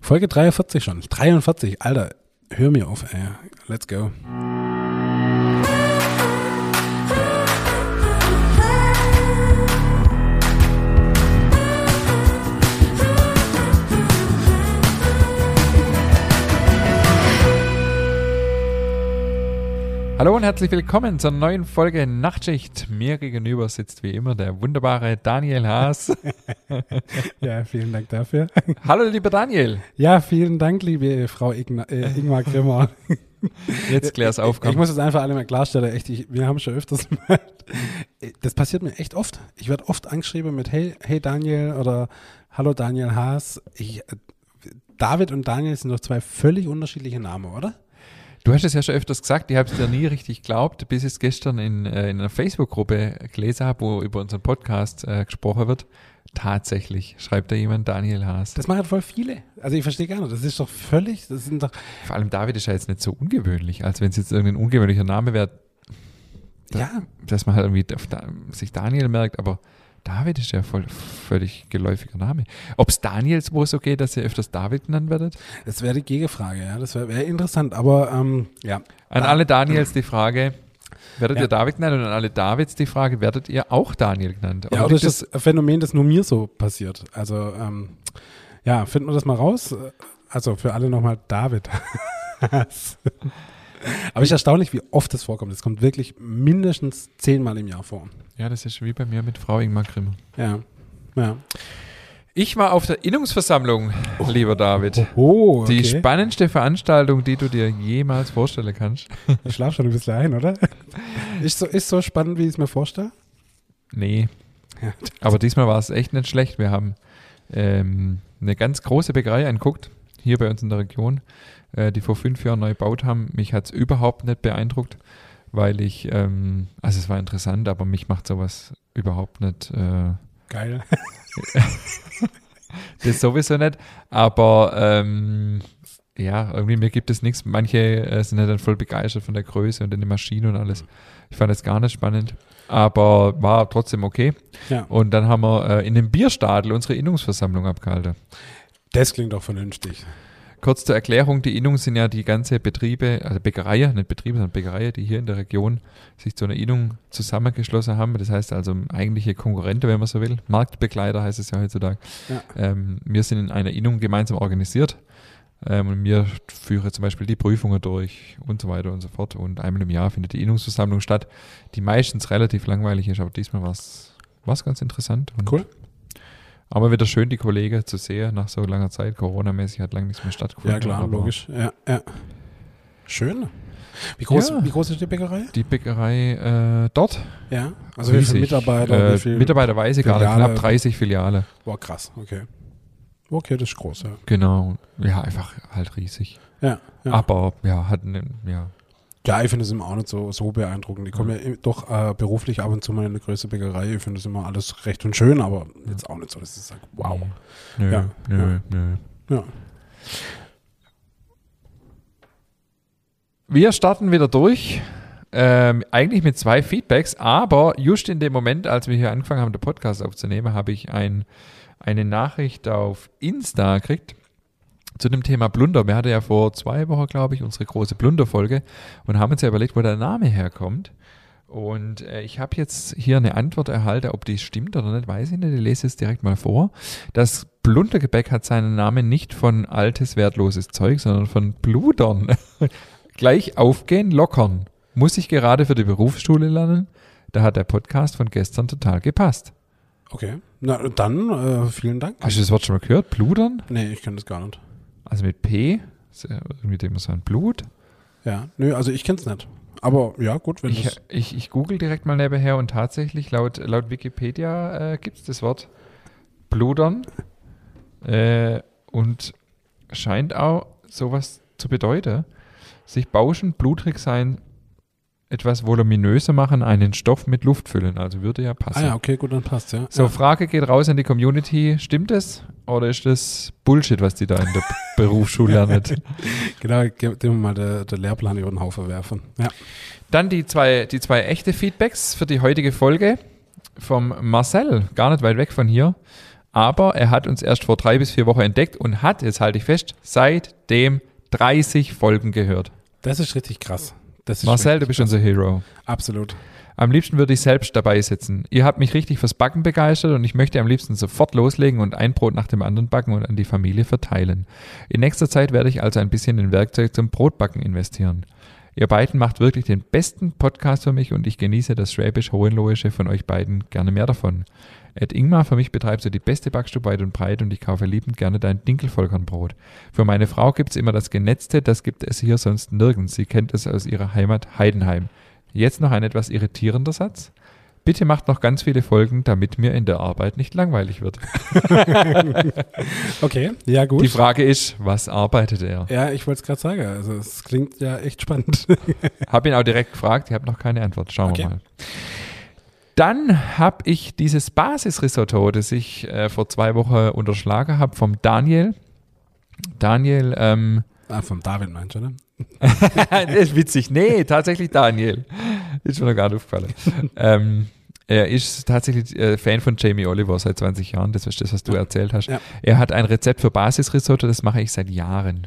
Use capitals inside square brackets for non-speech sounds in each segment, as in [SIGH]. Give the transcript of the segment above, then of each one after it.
Folge 43 schon. 43, Alter. Hör mir auf, ey. Let's go. Hallo und herzlich willkommen zur neuen Folge Nachtschicht. Mir gegenüber sitzt wie immer der wunderbare Daniel Haas. [LAUGHS] ja, vielen Dank dafür. Hallo, lieber Daniel. Ja, vielen Dank, liebe Frau Igna, äh, [LAUGHS] Ingmar Grimmer. Jetzt klär's auf. Ich, ich muss es einfach alle mal klarstellen. Echt, ich, wir haben schon öfters [LAUGHS] mal. Das passiert mir echt oft. Ich werde oft angeschrieben mit Hey, hey Daniel oder Hallo Daniel Haas. Ich, David und Daniel sind doch zwei völlig unterschiedliche Namen, oder? Du hast es ja schon öfters gesagt, ich habe es dir nie richtig geglaubt, bis ich es gestern in, äh, in einer Facebook-Gruppe gelesen habe, wo über unseren Podcast äh, gesprochen wird. Tatsächlich, schreibt da jemand Daniel Haas. Das machen voll viele. Also ich verstehe gar nicht, das ist doch völlig, das sind doch... Vor allem David ist ja jetzt nicht so ungewöhnlich, als wenn es jetzt irgendein ungewöhnlicher Name wäre, da, ja. dass man halt irgendwie sich Daniel merkt, aber David ist ja voll völlig geläufiger Name. Ob es Daniels wo es okay, dass ihr öfters David genannt werdet? Das wäre die Gegenfrage, ja. Das wäre wär interessant, aber ähm, ja. An alle Daniels die Frage, werdet ja. ihr David genannt? Und an alle Davids die Frage, werdet ihr auch Daniel genannt? Oder ja, oder ist das Phänomen, das nur mir so passiert? Also, ähm, ja, finden wir das mal raus. Also für alle nochmal David. [LAUGHS] [LAUGHS] Aber es ist erstaunlich, wie oft das vorkommt. Es kommt wirklich mindestens zehnmal im Jahr vor. Ja, das ist wie bei mir mit Frau Ingmar Grimmer. Ja, ja. Ich war auf der Innungsversammlung, oh. lieber David. Oh, okay. Die spannendste Veranstaltung, die du dir jemals vorstellen kannst. [LAUGHS] Ich schlafe schon ein bisschen ein, oder? [LAUGHS] Ist so, ist so spannend, wie ich es mir vorstelle? Nee. Ja. Aber diesmal war es echt nicht schlecht. Wir haben ähm, eine ganz große Bäckerei anguckt, hier bei uns in der Region äh, die vor fünf Jahren neu gebaut haben. Mich hat es überhaupt nicht beeindruckt, weil ich, ähm, also es war interessant, aber mich macht sowas überhaupt nicht. Äh, Geil. [LAUGHS] das sowieso nicht, aber ähm, ja, irgendwie mir gibt es nichts. Manche äh, sind ja dann voll begeistert von der Größe und den Maschinen und alles. Ich fand das gar nicht spannend, aber war trotzdem okay. Ja. Und dann haben wir äh, in dem Bierstadel unsere Innungsversammlung abgehalten. Das klingt doch vernünftig. Kurz zur Erklärung, die Innung sind ja die ganze Betriebe, also Bäckereien, nicht Betriebe, sondern Bäckereien, die hier in der Region sich zu einer Innung zusammengeschlossen haben. Das heißt also eigentliche Konkurrente, wenn man so will. Marktbegleiter heißt es ja heutzutage. Ja. Ähm, wir sind in einer Innung gemeinsam organisiert. Ähm, und wir führen zum Beispiel die Prüfungen durch und so weiter und so fort. Und einmal im Jahr findet die Innungsversammlung statt, die meistens relativ langweilig ist, aber diesmal war es ganz interessant. cool. Aber wieder schön, die Kollegen zu sehen nach so langer Zeit. Corona-mäßig hat lange nichts mehr stattgefunden. Ja, klar, logisch. Ja, ja. Schön. Wie groß, ja. wie groß ist die Bäckerei? Die Bäckerei äh, dort? Ja, also riesig. wie viele Mitarbeiter? Äh, wie viele Mitarbeiter weiß ich gerade, knapp 30 Filiale. Boah, krass, okay. Okay, das ist groß, ja. Genau, ja, einfach halt riesig. Ja. ja. Aber ja, hat ja, ja, ich finde es immer auch nicht so, so beeindruckend. Die kommen ja, ja doch äh, beruflich ab und zu mal in eine größere Bäckerei. Ich finde es immer alles recht und schön, aber jetzt auch nicht so, dass ich sage, wow. Nö, ja, nö, ja. nö. Ja. Wir starten wieder durch. Ähm, eigentlich mit zwei Feedbacks, aber just in dem Moment, als wir hier angefangen haben, den Podcast aufzunehmen, habe ich ein, eine Nachricht auf Insta gekriegt zu dem Thema Blunder. Wir hatten ja vor zwei Wochen, glaube ich, unsere große Blunder-Folge und haben uns ja überlegt, wo der Name herkommt. Und äh, ich habe jetzt hier eine Antwort erhalten, ob die stimmt oder nicht, weiß ich nicht. Ich lese es direkt mal vor. Das Blundergebäck hat seinen Namen nicht von altes, wertloses Zeug, sondern von Bludern. [LAUGHS] Gleich aufgehen, lockern. Muss ich gerade für die Berufsschule lernen? Da hat der Podcast von gestern total gepasst. Okay. Na, dann äh, vielen Dank. Hast du das Wort schon mal gehört? Bludern? Nee, ich kenne das gar nicht. Also mit P, mit dem so ein Blut. Ja, nö, also ich kenne es nicht. Aber ja, gut, wenn ich, ich, ich google direkt mal nebenher und tatsächlich laut, laut Wikipedia äh, gibt es das Wort Bludern [LAUGHS] äh, und scheint auch sowas zu bedeuten. Sich bauschen, blutrig sein, etwas voluminöser machen, einen Stoff mit Luft füllen. Also würde ja passen. Ah ja, okay, gut, dann passt ja. So, ja. Frage geht raus an die Community. Stimmt es oder ist das Bullshit, was die da in der Berufsschule lernen? [LAUGHS] genau, dem wir mal den, den Lehrplan über den Haufen werfen. Ja. Dann die zwei, die zwei echte Feedbacks für die heutige Folge vom Marcel, gar nicht weit weg von hier. Aber er hat uns erst vor drei bis vier Wochen entdeckt und hat, jetzt halte ich fest, seitdem 30 Folgen gehört. Das ist richtig krass. Marcel, du bist unser Hero. Absolut. Am liebsten würde ich selbst dabei sitzen. Ihr habt mich richtig fürs Backen begeistert und ich möchte am liebsten sofort loslegen und ein Brot nach dem anderen backen und an die Familie verteilen. In nächster Zeit werde ich also ein bisschen in Werkzeug zum Brotbacken investieren. Ihr beiden macht wirklich den besten Podcast für mich und ich genieße das Schwäbisch-Hohenlohische von euch beiden gerne mehr davon. Ed Ingmar, für mich betreibst du die beste Backstube weit und breit und ich kaufe liebend gerne dein Dinkelvollkornbrot. Für meine Frau gibt's immer das Genetzte, das gibt es hier sonst nirgends. Sie kennt es aus ihrer Heimat Heidenheim. Jetzt noch ein etwas irritierender Satz. Bitte macht noch ganz viele Folgen, damit mir in der Arbeit nicht langweilig wird. [LAUGHS] Okay, ja gut. Die Frage ist, was arbeitet er? ja, ich wollte es gerade sagen. Also es klingt ja echt spannend. [LAUGHS] Hab ihn auch direkt gefragt, ich habe noch keine Antwort. Schauen Okay. wir mal. Dann habe ich dieses Basisrisotto, das ich äh, vor zwei Wochen unterschlagen habe, vom Daniel. Daniel, ähm, ah, vom David meinst du, ne? [LAUGHS] das ist witzig. Nee, tatsächlich Daniel. Ist mir noch gar nicht aufgefallen. ähm, er ist tatsächlich äh, Fan von Jamie Oliver seit 20 Jahren. Das ist das, was du Ja. erzählt hast. Ja. Er hat ein Rezept für Basisrisotto, das mache ich seit Jahren.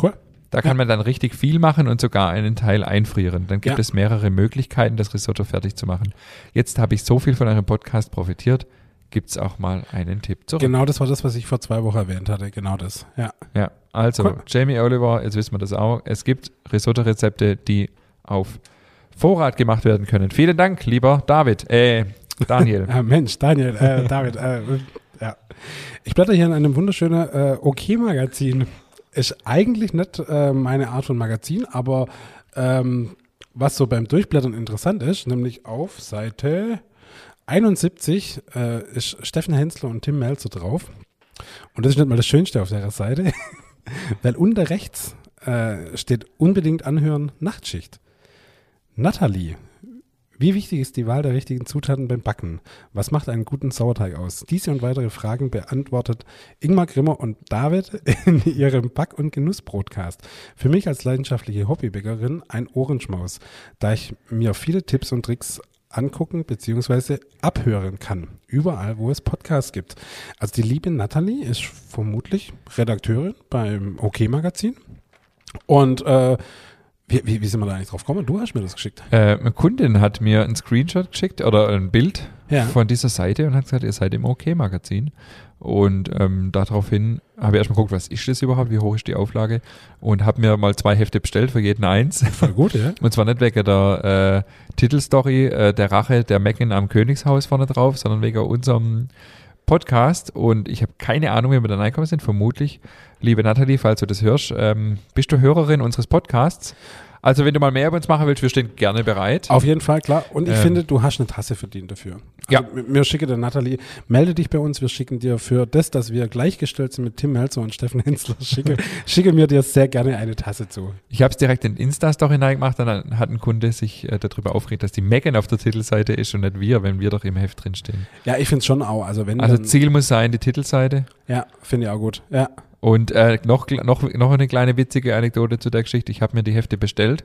Cool. Da kann man dann richtig viel machen und sogar einen Teil einfrieren. Dann gibt Ja. es mehrere Möglichkeiten, das Risotto fertig zu machen. Jetzt habe ich so viel von eurem Podcast profitiert. Gibt es auch mal einen Tipp zurück. Genau das war das, was ich vor zwei Wochen erwähnt hatte. Genau das. Ja. Ja, also Cool. Jamie Oliver, jetzt wissen wir das auch. Es gibt Risotto-Rezepte, die auf Vorrat gemacht werden können. Vielen Dank, lieber David. Äh, Daniel. [LAUGHS] Ah, Mensch, Daniel, äh, David, äh, ja. Ich blätter hier in einem wunderschönen äh, OK-Magazin. Ist eigentlich nicht äh, meine Art von Magazin, aber ähm, was so beim Durchblättern interessant ist, nämlich auf Seite 71 äh, ist Steffen Hensler und Tim Melzer drauf. Und das ist nicht mal das Schönste auf der Seite, [LAUGHS] weil unter rechts äh, steht unbedingt anhören Nachtschicht. Nathalie, wie wichtig ist die Wahl der richtigen Zutaten beim Backen? Was macht einen guten Sauerteig aus? Diese und weitere Fragen beantwortet Ingmar Grimmer und David [LAUGHS] in ihrem Back- und Genuss-Broadcast. Für mich als leidenschaftliche Hobbybäckerin ein Ohrenschmaus, da ich mir viele Tipps und Tricks angucken bzw. abhören kann. Überall, wo es Podcasts gibt. Also die liebe Nathalie ist vermutlich Redakteurin beim OK-Magazin. Und äh, wie, wie, wie sind wir da eigentlich drauf gekommen? Du hast mir das geschickt. Äh, eine Kundin hat mir einen Screenshot geschickt oder ein Bild Ja. von dieser Seite und hat gesagt, ihr seid im OK-Magazin. Und ähm, daraufhin habe ich erstmal geguckt, was ist das überhaupt, wie hoch ist die Auflage und habe mir mal zwei Hefte bestellt für jeden eins. Voll gut, ja? [LAUGHS] Und zwar nicht wegen der äh, Titelstory äh, der Rache der Mecken am Königshaus vorne drauf, sondern wegen unserem Podcast. Und ich habe keine Ahnung, wie wir da reinkommen sind. Vermutlich, liebe Nathalie, falls du das hörst, ähm, bist du Hörerin unseres Podcasts. Also wenn du mal mehr über uns machen willst, wir stehen gerne bereit. Auf jeden Fall, klar. Und ich Ähm. finde, du hast eine Tasse verdient dafür. Ja. Also, wir schicken der Nathalie, melde dich bei uns, wir schicken dir für das, dass wir gleichgestellt sind mit Tim Melzer und Steffen Hensler, [LAUGHS] schicke, schicke mir dir sehr gerne eine Tasse zu. Ich habe es direkt in Insta-Story hineingemacht, dann hat ein Kunde sich äh, darüber aufgeregt, dass die Megan auf der Titelseite ist und nicht wir, wenn wir doch im Heft drinstehen. Ja, ich finde es schon auch. Also wenn Also Ziel muss sein, die Titelseite. ja, finde ich auch gut. Ja. Und äh, noch, noch, noch eine kleine witzige Anekdote zu der Geschichte. Ich habe mir die Hefte bestellt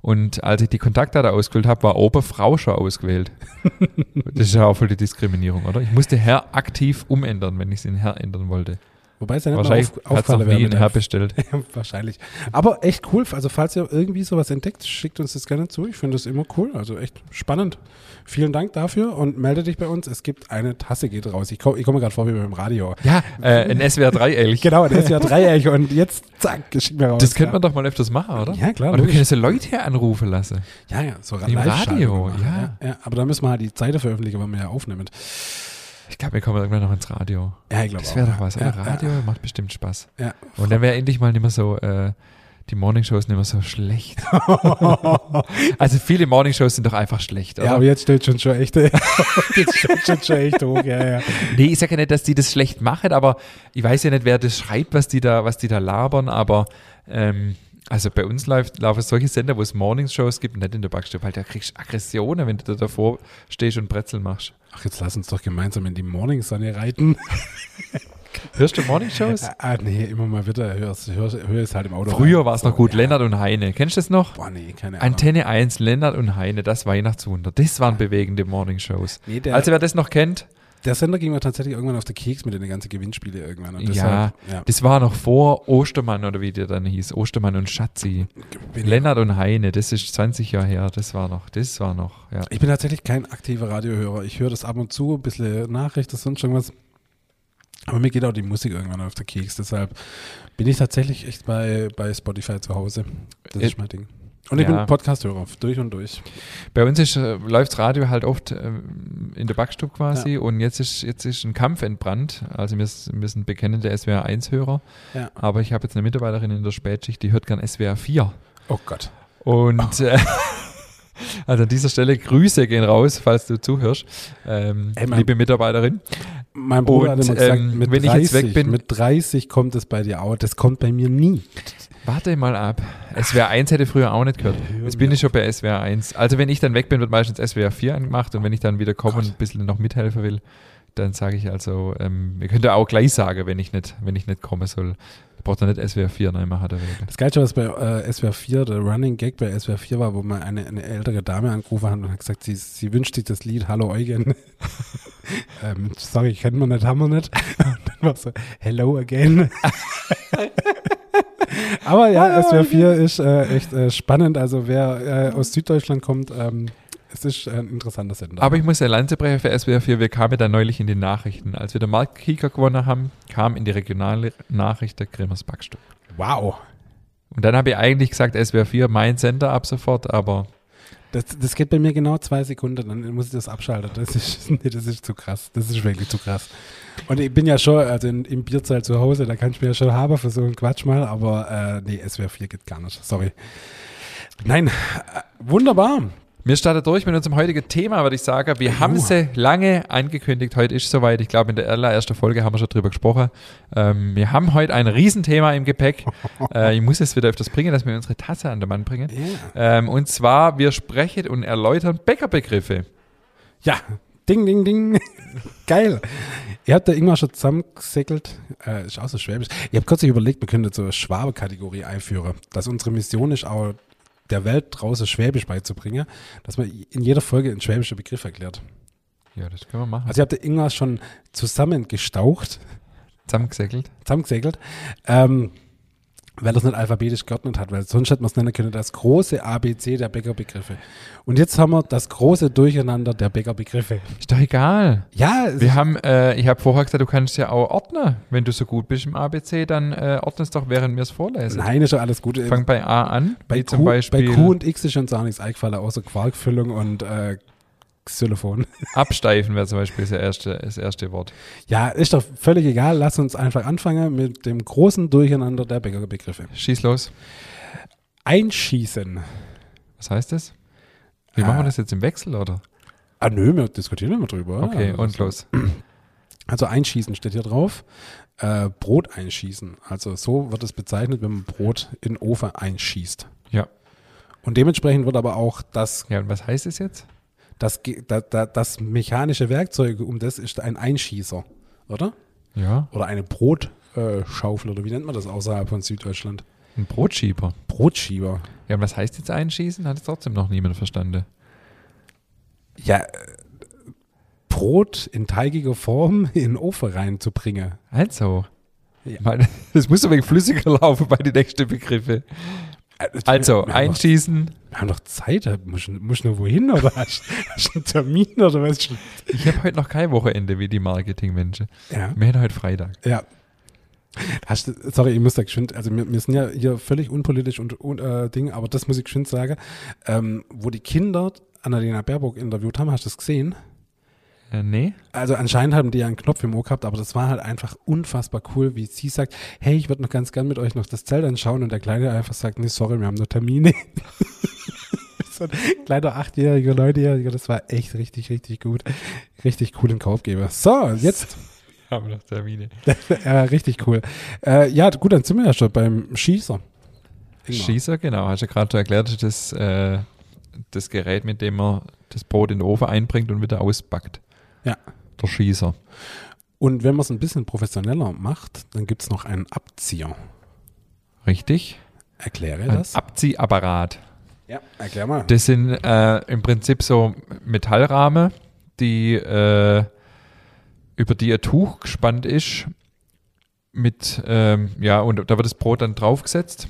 und als ich die Kontaktdaten ausgewählt habe, war oben Frau schon ausgewählt. [LAUGHS] das ist ja auch voll die Diskriminierung, oder? Ich musste Herr aktiv umändern, wenn ich es in Herr ändern wollte. Wobei es ja nicht mal Wahrscheinlich auf, hat es noch nie ein. [LAUGHS] Wahrscheinlich. Aber echt cool. Also falls ihr irgendwie sowas entdeckt, schickt uns das gerne zu. Ich finde das immer cool. Also echt spannend. Vielen Dank dafür und melde dich bei uns. Es gibt eine Tasse, geht raus. Ich, komm, ich komme gerade vor wie beim Radio. Ja, äh, ein SWR 3 Elch. Genau, das ist ja Dreieck und jetzt zack, schick mir raus. Das könnte man doch mal öfters machen, oder? Ja, klar, wir logisch. können so Leute hier anrufen lassen. Ja, ja, so Im Radio, ja. ja. Aber da müssen wir halt die Zeit veröffentlichen, wenn wir ja aufnehmen. Ich glaube, wir kommen irgendwann noch ins Radio. Ja, ich glaube Das wäre doch was, ja, oder? Radio macht bestimmt Spaß. Ja, Und dann wäre endlich mal nicht mehr so, äh, die Morningshows nicht mehr so schlecht. [LAUGHS] also viele Morningshows sind doch einfach schlecht, ja, oder? aber jetzt steht schon schon echt, [LAUGHS] jetzt steht schon, schon echt hoch, ja, ja. nee, ich sage ja nicht, dass die das schlecht machen, aber ich weiß ja nicht, wer das schreibt, was die da, was die da labern, aber ähm, also bei uns läuft, laufen solche Sender, wo es Morningshows gibt, nicht in der Backstube, weil da kriegst du Aggressionen, wenn du da davor stehst und Brezel machst. Ach, jetzt lass uns doch gemeinsam in die Morningsonne reiten. [LAUGHS] Hörst du Morningshows? Ah, ah, nee, immer mal wieder, hör es hör, hör es halt im Auto. Früher war es noch gut, ja. Lennart und Heine. Kennst du das noch? Boah, nee, keine Ahnung. Antenne 1, Lennart und Heine, das Weihnachtswunder. Das waren bewegende Morningshows. Nee, Also wer das noch kennt, Der Sender ging mir tatsächlich irgendwann auf den Keks mit den ganzen Gewinnspiele irgendwann. Und Ja, deshalb, ja. Das war noch vor Ostermann oder wie der dann hieß. Ostermann und Schatzi. Bin- Lennart und Heine, das ist 20 Jahre her. Das war noch, das war noch, ja. Ich bin tatsächlich kein aktiver Radiohörer. Ich höre das ab und zu, ein bisschen Nachrichten, sonst irgendwas. Aber mir geht auch die Musik irgendwann auf den Keks. Deshalb bin ich tatsächlich echt bei, bei Spotify zu Hause. Das Äh, ist mein Ding. Und ich ja. bin Podcast-Hörer, durch und durch. Bei uns ist, äh, läuft Radio halt oft ähm, in der Backstube quasi und jetzt ist, jetzt ist ein Kampf entbrannt. Also wir, wir sind bekennende SWR 1-Hörer, Ja. aber ich habe jetzt eine Mitarbeiterin in der Spätschicht, die hört gern SWR 4. Oh Gott. Und äh, [LAUGHS] also an dieser Stelle Grüße gehen raus, falls du zuhörst, ähm, Ey, mein- liebe Mitarbeiterin. Mein Bruder Und, hat immer gesagt, ähm, wenn ich 30, jetzt weg bin- mit 30 kommt es bei dir auch. Das kommt bei mir nie. Warte mal ab. SWR 1 hätte früher auch nicht gehört. Jetzt bin ich schon bei SWR 1. Also wenn ich dann weg bin, wird meistens SWR 4 angemacht und wenn ich dann wieder komme Gott. und ein bisschen noch mithelfen will, dann sage ich also, ähm, ihr könnt ja auch gleich sagen, wenn ich nicht, wenn ich nicht kommen soll. Ich brauche dann nicht SWR 4 neu machen. Der Wege. Das Geilste, was bei äh, SWR 4, der Running Gag bei SWR 4 war, wo man eine, eine ältere Dame angerufen hat und hat gesagt, sie, sie wünscht sich das Lied Hallo Eugen. [LAUGHS] ähm, sorry, kennen wir nicht, haben wir nicht. [LAUGHS] Und dann war so, Hello again. [LAUGHS] Aber ja, SWR 4 ist äh, echt äh, spannend. Also wer äh, aus Süddeutschland kommt, ähm, es ist ein interessanter Sender. Aber ich muss eine Lanze brechen für SWR 4. Wir kamen da neulich in die Nachrichten. Als wir den Marktkieker gewonnen haben, kam in die regionale Nachricht der Grimmers Backstube. wow. Und dann habe ich eigentlich gesagt, SWR 4 mein Sender ab sofort, aber Das, das geht bei mir genau zwei Sekunden, dann muss ich das abschalten. Das ist, [LAUGHS] nee, das ist zu krass. Das ist wirklich zu krass. Und ich bin ja schon, also in, im Bierzahl zu Hause, da kann ich mir ja schon haben für so einen Quatsch mal, aber äh, nee, SWR 4 geht gar nicht. Sorry. Nein, äh, wunderbar. Wir starten durch mit unserem heutigen Thema, würde ich sagen. Wir haben Uh. sie lange angekündigt. Heute ist soweit. Ich glaube, in der allerersten Folge haben wir schon drüber gesprochen. Ähm, wir haben heute ein Riesenthema im Gepäck. [LAUGHS] äh, ich muss es wieder öfters bringen, dass wir unsere Tasse an den Mann bringen. Ja. Ähm, und zwar, wir sprechen und erläutern Bäckerbegriffe. ja, ding, ding, ding. [LAUGHS] Geil. Ihr habt da irgendwann schon zusammengesäckelt. Äh, ist auch so schwäbisch. Ich habe kurz überlegt, wir könnten so eine Schwabe-Kategorie einführen. Dass unsere Mission ist auch der Welt draußen Schwäbisch beizubringen, dass man in jeder Folge einen schwäbischen Begriff erklärt. Ja, das können wir machen. Also ihr habt da irgendwas schon zusammengestaucht, Zusammengesäckelt. zusammengesägelt, ähm, weil das nicht alphabetisch geordnet hat, weil sonst hätte man es nennen können, das große ABC der Bäckerbegriffe. Und jetzt haben wir das große Durcheinander der Bäckerbegriffe. Ist doch egal. Ja, Wir haben, äh, ich habe vorher gesagt, du kannst ja auch ordnen. Wenn du so gut bist im ABC, dann äh, ordne es doch, während wir es vorlesen. nein, ist schon alles gut. Fang bei A an, bei, Q, zum Beispiel bei Q und X ist uns auch nichts eingefallen, außer Quarkfüllung und äh, Xylophon. [LAUGHS] absteifen wäre zum Beispiel das erste, das erste Wort. Ja, ist doch völlig egal. Lass uns einfach anfangen mit dem großen Durcheinander der Bäckerbegriffe. Schieß los. Einschießen. Was heißt das? Wie Ah. machen wir das jetzt im Wechsel, oder? Ah, nö, wir diskutieren immer drüber. Okay, Also, und los. [CLEARS THROAT] Also einschießen steht hier drauf. Äh, Brot einschießen. Also so wird es bezeichnet, wenn man Brot in den Ofen einschießt. Ja. Und dementsprechend wird aber auch das, Ja, und was heißt es jetzt? Das, ge- da, da, das mechanische Werkzeug um das ist ein Einschießer, oder? Ja, Oder eine Brotschaufel oder wie nennt man das außerhalb von Süddeutschland? ein Brotschieber. Brotschieber. Ja, und was heißt jetzt einschießen? Hat es trotzdem noch niemand verstanden. Ja, äh, Brot in teigiger Form [LAUGHS] in den Ofen reinzubringen. Also, Ja. [LAUGHS] das muss ein wenig flüssiger laufen bei den nächsten Begriffe. Also, haben doch, einschießen. wir haben doch Zeit, musst du nur wohin [LAUGHS] oder hast, du einen Termin oder was? Ich habe heute noch kein Wochenende wie die Marketingmenschen. Ja. Wir haben heute Freitag. Ja. Hast sorry, ich muss da geschwind, also wir, wir sind ja hier völlig unpolitisch und, und äh, Ding, aber das muss ich geschwind sagen. Ähm, wo die Kinder Annalena Baerbock interviewt haben, hast du das gesehen? Äh, nee? Also anscheinend haben die ja einen Knopf im Ohr gehabt, aber das war halt einfach unfassbar cool, wie sie sagt, hey, ich würde noch ganz gern mit euch noch das Zelt anschauen und der Kleine einfach sagt, nee, sorry, wir haben nur Termine. [LAUGHS] so ein kleiner achtjähriger, neunjähriger, das war echt richtig, richtig gut. Richtig coolen Kaufgeber. So, jetzt [LAUGHS] Haben noch Termine. [LAUGHS] ja, richtig cool. Äh, ja, gut, dann sind wir ja schon beim Schießer. Ingmar. Schießer, genau. Hast du ja gerade erklärt, das, äh, das Gerät, mit dem man das Brot in den Ofen einbringt und wieder auspackt. Ja. Der Schießer. Und wenn man es ein bisschen professioneller macht, dann gibt es noch einen Abzieher. Richtig? Erkläre Ein das. Abziehapparat. Ja, erklär mal. Das sind äh, im Prinzip so Metallrahmen, die äh, über die ein Tuch gespannt ist mit, ähm, ja, und da wird das Brot dann draufgesetzt,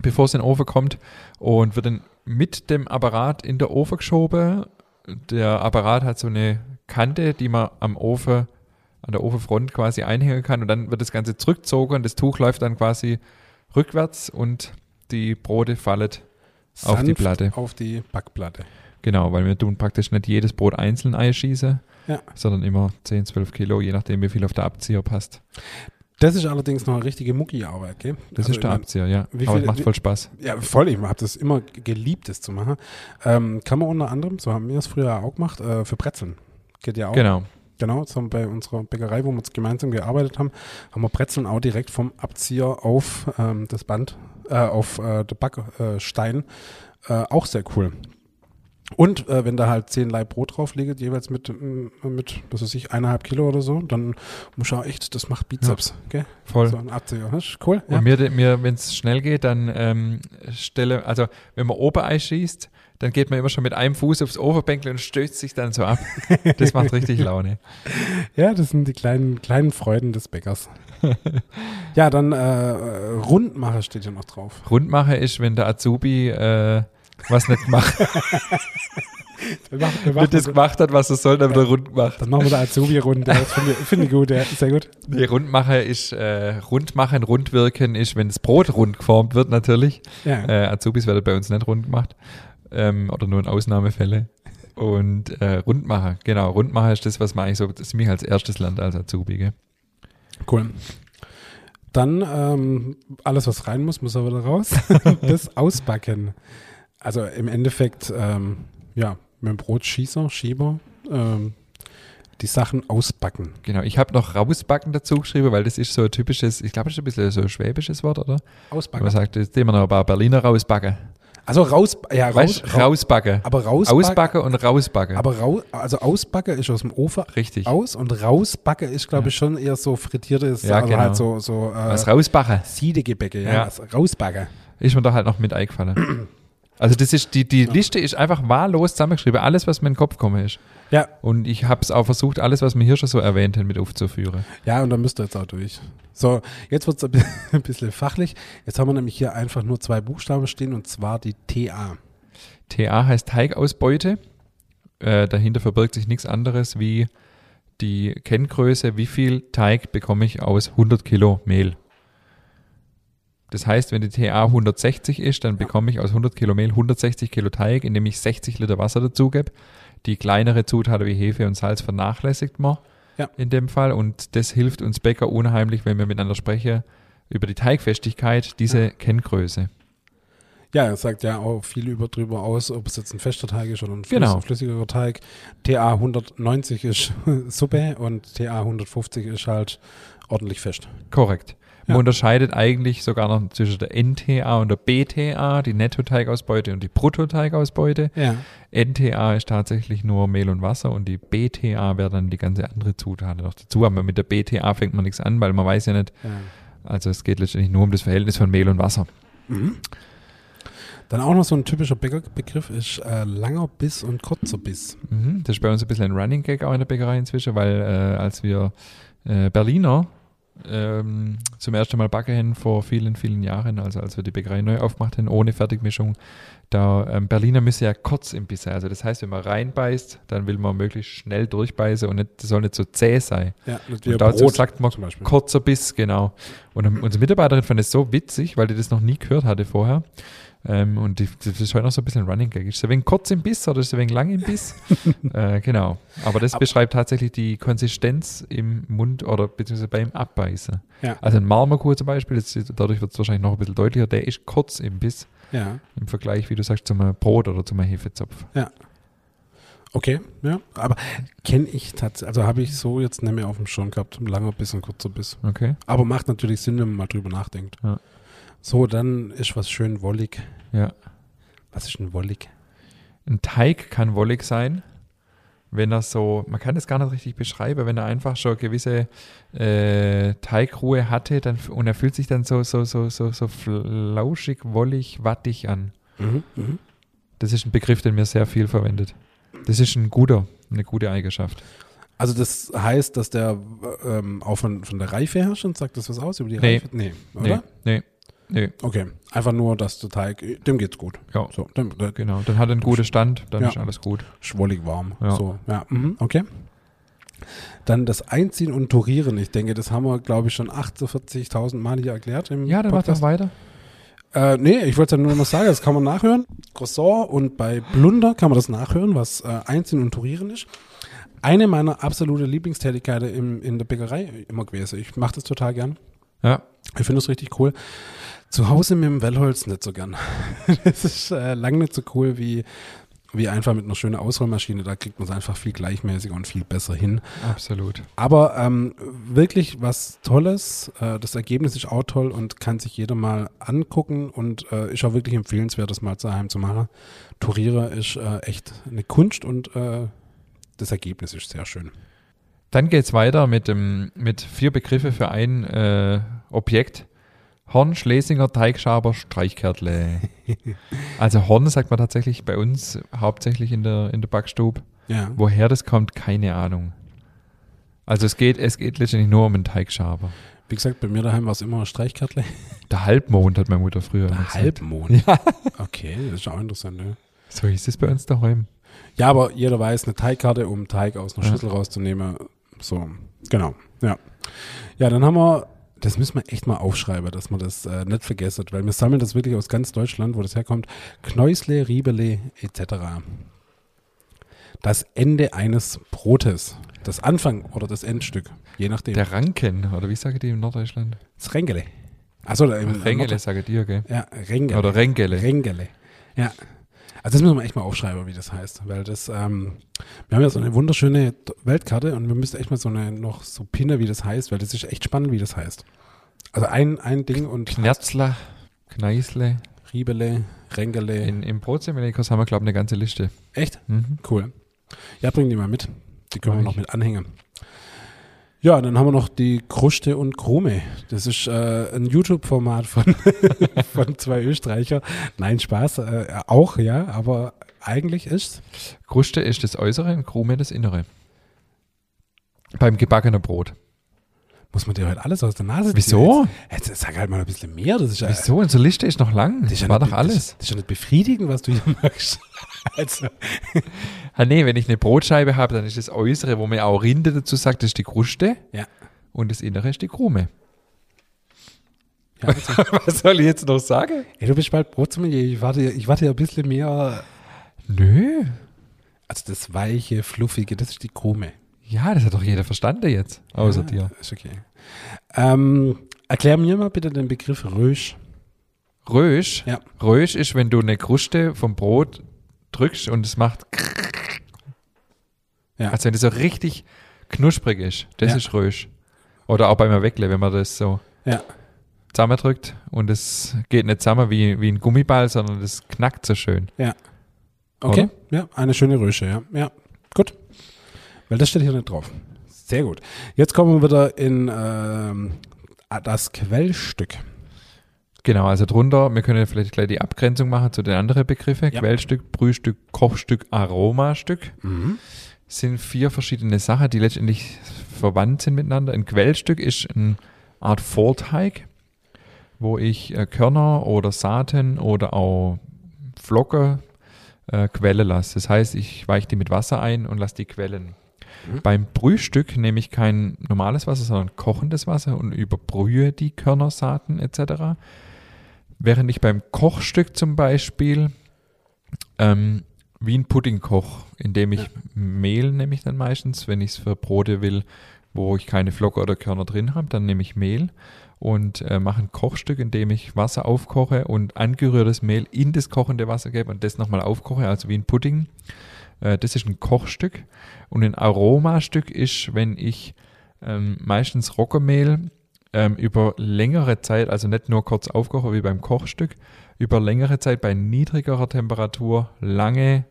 bevor es in den Ofen kommt und wird dann mit dem Apparat in der Ofen geschoben. Der Apparat hat so eine Kante, die man am Ofen, an der Ofenfront quasi einhängen kann und dann wird das Ganze zurückgezogen und das Tuch läuft dann quasi rückwärts und die Brote fallen auf die Platte. Auf die Backplatte. Genau, weil wir tun praktisch nicht jedes Brot einzeln einschießen, Ja. sondern immer 10, 12 Kilo, je nachdem, wie viel auf der Abzieher passt. Das ist allerdings noch eine richtige Muckiarbeit, gell? Das Also ist der Abzieher, ja. wie Aber es viel- macht voll Spaß. Ja, voll. Ich habe das immer geliebt, das zu machen. Ähm, kann man unter anderem, so haben wir es früher auch gemacht, äh, für Brezeln. Geht ja auch. Genau. Genau, so bei unserer Bäckerei, wo wir uns gemeinsam gearbeitet haben, haben wir Brezeln auch direkt vom Abzieher auf ähm, das Band, äh, auf äh, den Backstein. Äh, auch sehr cool. Und äh, wenn da halt zehn Leib Brot drauf liegt, jeweils mit, mm, mit, was weiß ich, eineinhalb Kilo oder so, dann muss ich auch echt, das macht Bizeps, gell? Voll. So ein Abzieher, cool. Ja. Und mir, mir wenn es schnell geht, dann ähm, stelle, also wenn man Oberei schießt, dann geht man immer schon mit einem Fuß aufs Overbänkle und stößt sich dann so ab. Das macht richtig [LAUGHS] Laune. Ja, das sind die kleinen, kleinen Freuden des Bäckers. [LAUGHS] ja, dann äh, Rundmacher steht hier noch drauf. Rundmache ist, wenn der Azubi äh, was nicht macht, [LAUGHS] Wir machen, wir nicht machen das gemacht hat, was er soll, dann wieder rund gemacht. Dann machen wir da Azubi-Runde. Das finde ich, finde ich gut, ja. Sehr gut. Nee, Rundmache ist, äh, Rundmachen, Rundwirken ist, wenn das Brot rund geformt wird, natürlich. Ja. Äh, Azubis werden bei uns nicht rund gemacht. Ähm, oder nur in Ausnahmefälle. Und äh, Rundmacher, genau. Rundmacher ist das, was man eigentlich so ziemlich als erstes lernt als Azubi. Gell? Cool. Dann ähm, alles, was rein muss, muss auch wieder raus. [LAUGHS] das Ausbacken. Also im Endeffekt, ähm, ja, mit dem Brotschießer, Schieber, ähm, die Sachen ausbacken. Genau, ich habe noch rausbacken dazu geschrieben, weil das ist so ein typisches, ich glaube, das ist ein bisschen so ein schwäbisches Wort, oder? Ausbacken. Man sagt, jetzt immer noch ein paar Berliner rausbacken. Also raus, ja, raus, Weißt du, raus rausbacken. aber rausbacken. Ausbacken und rausbacken. Aber raus, also Ausbacke ist aus dem Ofen Richtig. aus und Rausbacke ist, glaube ich, schon eher so frittiertes, Ja, also genau. halt so, so Was äh, rausbacken, Siedegebäcke, ja. Ja. Also Rausbacke. ist mir da halt noch mit eingefallen. [CLEARS THROAT] Also das ist, die, die Liste ist einfach wahllos zusammengeschrieben, alles, was mir in den Kopf gekommen ist. Ja, Und ich habe es auch versucht, alles, was wir hier schon so erwähnt haben, mit aufzuführen. ja, und dann müsst ihr jetzt auch durch. So, jetzt wird es [LAUGHS] ein bisschen fachlich. Jetzt haben wir nämlich hier einfach nur zwei Buchstaben stehen und zwar die TA. TA heißt Teigausbeute. Äh, dahinter verbirgt sich nichts anderes wie die Kenngröße, wie viel Teig bekomme ich aus 100 Kilo Mehl. Das heißt, wenn die TA 160 ist, dann bekomme ich aus 100 Kilo Mehl 160 Kilo Teig, indem ich 60 Liter Wasser dazugebe. Die kleinere Zutaten wie Hefe und Salz vernachlässigt man Ja. in dem Fall und das hilft uns Bäcker unheimlich, wenn wir miteinander sprechen, über die Teigfestigkeit, diese Ja. Kenngröße. Ja, er sagt ja auch viel über drüber aus, ob es jetzt ein fester Teig ist oder ein Genau. flüssigerer Teig. TA 190 ist [LAUGHS] Suppe und TA 150 ist halt ordentlich fest. Korrekt. Man Ja. unterscheidet eigentlich sogar noch zwischen der NTA und der BTA, die Nettoteigausbeute und die Bruttoteigausbeute. Ja. NTA ist tatsächlich nur Mehl und Wasser und die BTA wäre dann die ganze andere Zutat noch dazu. Aber mit der BTA fängt man nichts an, weil man weiß ja nicht, ja. also es geht letztendlich nur um das Verhältnis von Mehl und Wasser. Mhm. Dann auch noch so ein typischer Bäckerbegriff ist äh, langer Biss und kurzer Biss. Mhm. Das ist bei uns ein bisschen ein Running Gag auch in der Bäckerei inzwischen, weil äh, als wir äh, Berliner ähm, zum ersten Mal backen haben vor vielen, vielen Jahren, also als wir die Bäckerei neu aufgemacht haben, ohne Fertigmischung, da ähm, Berliner müssen ja kurz im Biss sein. Also das heißt, wenn man reinbeißt, dann will man möglichst schnell durchbeißen und nicht, das soll nicht so zäh sein. Ja, Und dazu Brot sagt man kurzer Biss, genau. Und ähm, unsere Mitarbeiterin fand es so witzig, weil die das noch nie gehört hatte vorher. Ähm, und die, das ist heute noch so ein bisschen Running Gag. Ist es ein wenig kurz im Biss oder ist es ein wenig lang im Biss? [LAUGHS] äh, genau. Aber das beschreibt tatsächlich die Konsistenz im Mund oder beziehungsweise beim Abbeißen. Ja. Also ein Marmorkuh zum Beispiel, ist- dadurch wird es wahrscheinlich noch ein bisschen deutlicher, der ist kurz im Biss Ja, im Vergleich, wie du sagst, zum Brot oder zum Hefezopf. okay, ja. Aber kenne ich tatsächlich, also habe ich so jetzt nicht mehr auf dem Schirm gehabt. Ein langer Biss und kurzer Biss. Okay? Aber macht natürlich Sinn, wenn man mal drüber nachdenkt. Ja. So, dann ist was schön wollig. Ja. Was ist denn wollig? Ein Teig kann wollig sein, wenn er so, man kann das gar nicht richtig beschreiben, wenn er einfach schon gewisse äh, Teigruhe hatte dann, und er fühlt sich dann so, so, so, so, so flauschig, wollig, wattig an. Mhm, mhm. Das ist ein Begriff, den mir sehr viel verwendet. Das ist ein guter, eine gute Eigenschaft. Also das heißt, dass der ähm, auch von, von der Reife her schon sagt das was aus über die. Reife? Nee, Nee, oder? nee, nee, Okay, einfach nur, dass der Teig, dem geht's gut. ja, So, dem, der, genau. Dann hat er einen guten Stand, dann Ja. ist alles gut. schwollig warm. Ja. So, ja, mhm, okay. Dann das Einziehen und Turieren. Ich denke, das haben wir, glaube ich, schon 48.000 Mal hier erklärt im Ja, dann macht doch weiter. Äh, nee, ich wollte ja nur noch sagen, das kann man nachhören. Croissant und bei Blunder kann man das nachhören, was äh, Einziehen und Turieren ist. Eine meiner absoluten Lieblingstätigkeiten im, in der Bäckerei immer gewesen. Ich mache das total gern. Ja, Ich finde das richtig cool. Zu Hause mit dem Wellholz nicht so gern. [LAUGHS] Das ist äh, lang nicht so cool wie, wie einfach mit einer schönen Ausrollmaschine. Da kriegt man es einfach viel gleichmäßiger und viel besser hin. absolut. Aber ähm, wirklich was Tolles. Äh, das Ergebnis ist auch toll und kann sich jeder mal angucken und äh, ist auch wirklich empfehlenswert, das mal zu Hause zu machen. Turiere ist äh, echt eine Kunst und äh, das Ergebnis ist sehr schön. Dann geht's weiter mit, dem, mit vier Begriffe für ein äh, Objekt. Horn, Schlesinger, Teigschaber, Streichkärtle. [LAUGHS] also Horn sagt man tatsächlich bei uns hauptsächlich in der, in der Backstube. Ja. Woher das kommt, keine Ahnung. Also es geht, es geht letztendlich nur um einen Teigschaber. Wie gesagt, bei mir daheim war es immer ein Streichkärtle. [LAUGHS] Der Halbmond hat meine Mutter früher Der. Halbmond. Okay, das ist auch interessant. Ne? So hieß es bei uns daheim. Ja, aber jeder weiß, eine Teigkarte, um Teig aus einer Ja. Schüssel rauszunehmen. So, genau. Ja. Ja, dann haben wir, das müssen wir echt mal aufschreiben, dass man das äh, nicht vergessen, weil wir sammeln das wirklich aus ganz Deutschland, wo das herkommt. Knäusle, Riebele etc. Das Ende eines Brotes. Das Anfang oder das Endstück, je nachdem. Der Ranken, oder wie sagen die in Norddeutschland? das Rengele. Achso, im Rengele, sage dir, gell? Ja, Rengele. Oder Rengele. Rengele. Ja. Also das müssen wir echt mal aufschreiben, wie das heißt. Weil das, ähm, wir haben ja so eine wunderschöne Weltkarte und wir müssen echt mal so eine noch so pinnen, wie das heißt, weil das ist echt spannend, wie das heißt. Also ein, ein Ding und Knerzler, Kneisle. Riebele, Rengele. In, Im Brotsemilikos haben wir, glaube ich, eine ganze Liste. Echt? Mhm. Cool. Ja, bring die mal mit. Die können wir noch mit anhängen. Ja, dann haben wir noch die Kruste und Krume. Das ist äh, ein YouTube-Format von, [LAUGHS] von zwei Österreicher. Nein, Spaß. Äh, auch, ja, aber eigentlich ist Kruste ist das Äußere und Krume das Innere. Beim gebackenen Brot. Muss man dir heute alles aus der Nase ziehen? Wieso? Jetzt, jetzt sag halt mal ein bisschen mehr. Das ist ja, Wieso? Unsere Liste ist noch lang. das Das war doch alles. Das, das ist ja nicht befriedigend, was du hier [LAUGHS] machst. Also, [LAUGHS] Ah, nee, wenn ich eine Brotscheibe habe, dann ist das Äußere, wo man auch Rinde dazu sagt, das ist die Kruste. Ja. Und das Innere ist die Krume. ja, [LAUGHS] Was soll ich jetzt noch sagen? ey, du bist bald Brotsommelier. Ich warte, ich warte ja ein bisschen mehr. Nö. Also das weiche, fluffige, das ist die Krume. Ja, das hat doch jeder verstanden jetzt. Außer ja, dir. Ist okay. Ähm, erklär mir mal bitte den Begriff Rösch. Rösch. Ja. Rösch ist, wenn du eine Kruste vom Brot drückst und es macht. Ja. Also wenn das so richtig knusprig ist. Das Ja. ist Rösch. Oder auch beim Weckle, wenn man das so Ja. zusammendrückt und es geht nicht zusammen wie, wie ein Gummiball, sondern das knackt so schön. Okay. Ja, eine schöne Rösche, ja. Ja. Weil das steht hier nicht drauf. Sehr gut. Jetzt kommen wir wieder in ähm, das Quellstück. Genau, also drunter, wir können vielleicht gleich die Abgrenzung machen zu den anderen Begriffen. Ja. Quellstück, Brühstück, Kochstück, Aromastück. Mhm. sind vier verschiedene Sachen, die letztendlich verwandt sind miteinander. Ein Quellstück ist eine Art Vorteig, wo ich äh, Körner oder Saaten oder auch Flocken äh, quellen lasse. Das heißt, ich weiche die mit Wasser ein und lasse die quellen. Mhm. Beim Brühstück nehme ich kein normales Wasser, sondern kochendes Wasser und überbrühe die Körner, Saaten etc. Während ich beim Kochstück zum Beispiel ähm, wie ein Pudding koch, indem ich Ja. Mehl nehme ich dann meistens, wenn ich es für Brote will, wo ich keine Flocke oder Körner drin habe, dann nehme ich Mehl und äh, mache ein Kochstück, indem ich Wasser aufkoche und angerührtes Mehl in das kochende Wasser gebe und das nochmal aufkoche, also wie ein Pudding. Äh, das ist ein Kochstück. Und ein Aromastück ist, wenn ich ähm, meistens Roggenmehl ähm, über längere Zeit, also nicht nur kurz aufkoche wie beim Kochstück, über längere Zeit bei niedrigerer Temperatur lange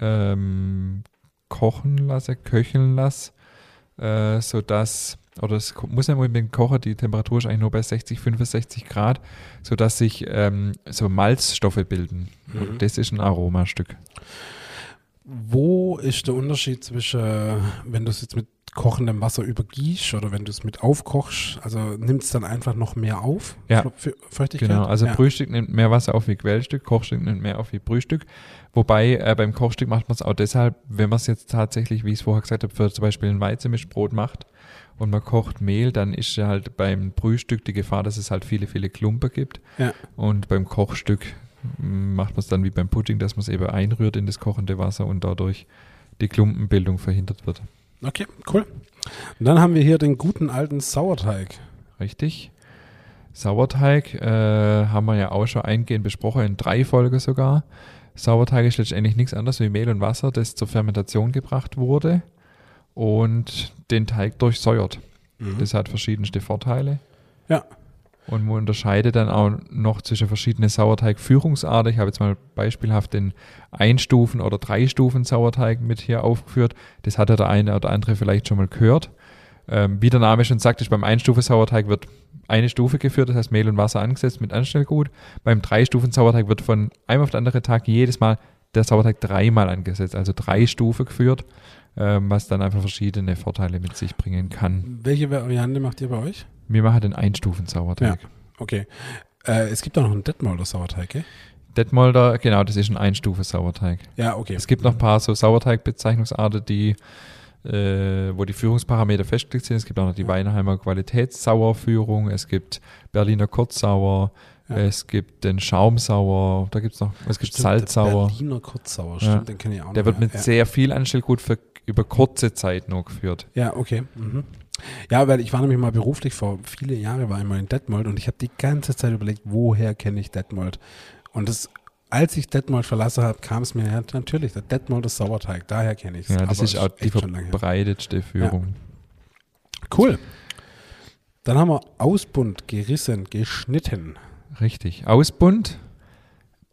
ähm, kochen lasse, köcheln lasse, äh, sodass, oder es muss ja mit dem Kocher, die Temperatur ist eigentlich nur bei 60, 65 Grad, sodass sich ähm, so Malzstoffe bilden. Mhm. Das ist ein Aromastück. Wo ist der Unterschied zwischen, wenn du es jetzt mit kochendem Wasser übergießt oder wenn du es mit aufkochst, also nimmt es dann einfach noch mehr auf? Ja. Feu- Feuchtigkeit? Genau, also ja. Brühstück nimmt mehr Wasser auf wie Quellstück, Kochstück nimmt mehr auf wie Brühstück. Wobei äh, beim Kochstück macht man es auch deshalb, wenn man es jetzt tatsächlich, wie ich es vorher gesagt habe, für zum Beispiel ein Weizenmischbrot macht und man kocht Mehl, dann ist ja halt beim Brühstück die Gefahr, dass es halt viele, viele Klumper gibt. Ja. Und beim Kochstück macht man es dann wie beim Pudding, dass man es eben einrührt in das kochende Wasser und dadurch die Klumpenbildung verhindert wird. Okay, cool. Und dann haben wir hier den guten alten Sauerteig. Richtig. Sauerteig äh, haben wir ja auch schon eingehend besprochen, in drei Folgen sogar. Sauerteig ist letztendlich nichts anderes wie Mehl und Wasser, das zur Fermentation gebracht wurde und den Teig durchsäuert. Das hat verschiedenste Vorteile. Ja. Und man unterscheidet dann auch noch zwischen verschiedenen Sauerteigführungsarten. Ich habe jetzt mal beispielhaft den Einstufen- oder Drei-Stufen-Sauerteig mit hier aufgeführt. Das hat ja der eine oder andere vielleicht schon mal gehört. Ähm, wie der Name schon sagt, ist beim Einstufe-Sauerteig wird eine Stufe geführt, das heißt Mehl und Wasser angesetzt mit Anstellgut. Beim Drei-Stufen-Sauerteig wird von einem auf den anderen Tag jedes Mal der Sauerteig dreimal angesetzt, also drei Stufen geführt, ähm, was dann einfach verschiedene Vorteile mit sich bringen kann. Welche Variante macht ihr bei euch? Wir machen den Einstufen-Sauerteig. Okay. Äh, es gibt auch noch einen Detmolder Sauerteig, gell? Detmolder, genau, das ist ein Einstufe-Sauerteig. Ja, okay. Es gibt noch ein paar so Sauerteigbezeichnungsarten, die, äh, wo die Führungsparameter festgelegt sind. Es gibt auch noch die Weinheimer Qualitätssauerführung, es gibt Berliner Kurzsauer, Ja. es gibt den Schaumsauer, da gibt es noch, es gibt Stimmt, Salzsauer. Der Berliner Kurzsauer, Ja. stimmt, den kenne ich auch noch. Der wird ja. mit ja. sehr viel Anstellgut für, über kurze Zeit nur geführt. Ja, okay. Mhm. Ja, weil ich war nämlich mal beruflich vor viele Jahre war ich mal in Detmold und ich habe die ganze Zeit überlegt, woher kenne ich Detmold? Und das, als ich Detmold verlassen habe, kam es mir ja natürlich, der Detmolder Sauerteig, daher kenne ich es. Ja, das ist auch die verbreitetste Führung. Cool. Dann haben wir Ausbund, gerissen, geschnitten. Richtig. Ausbund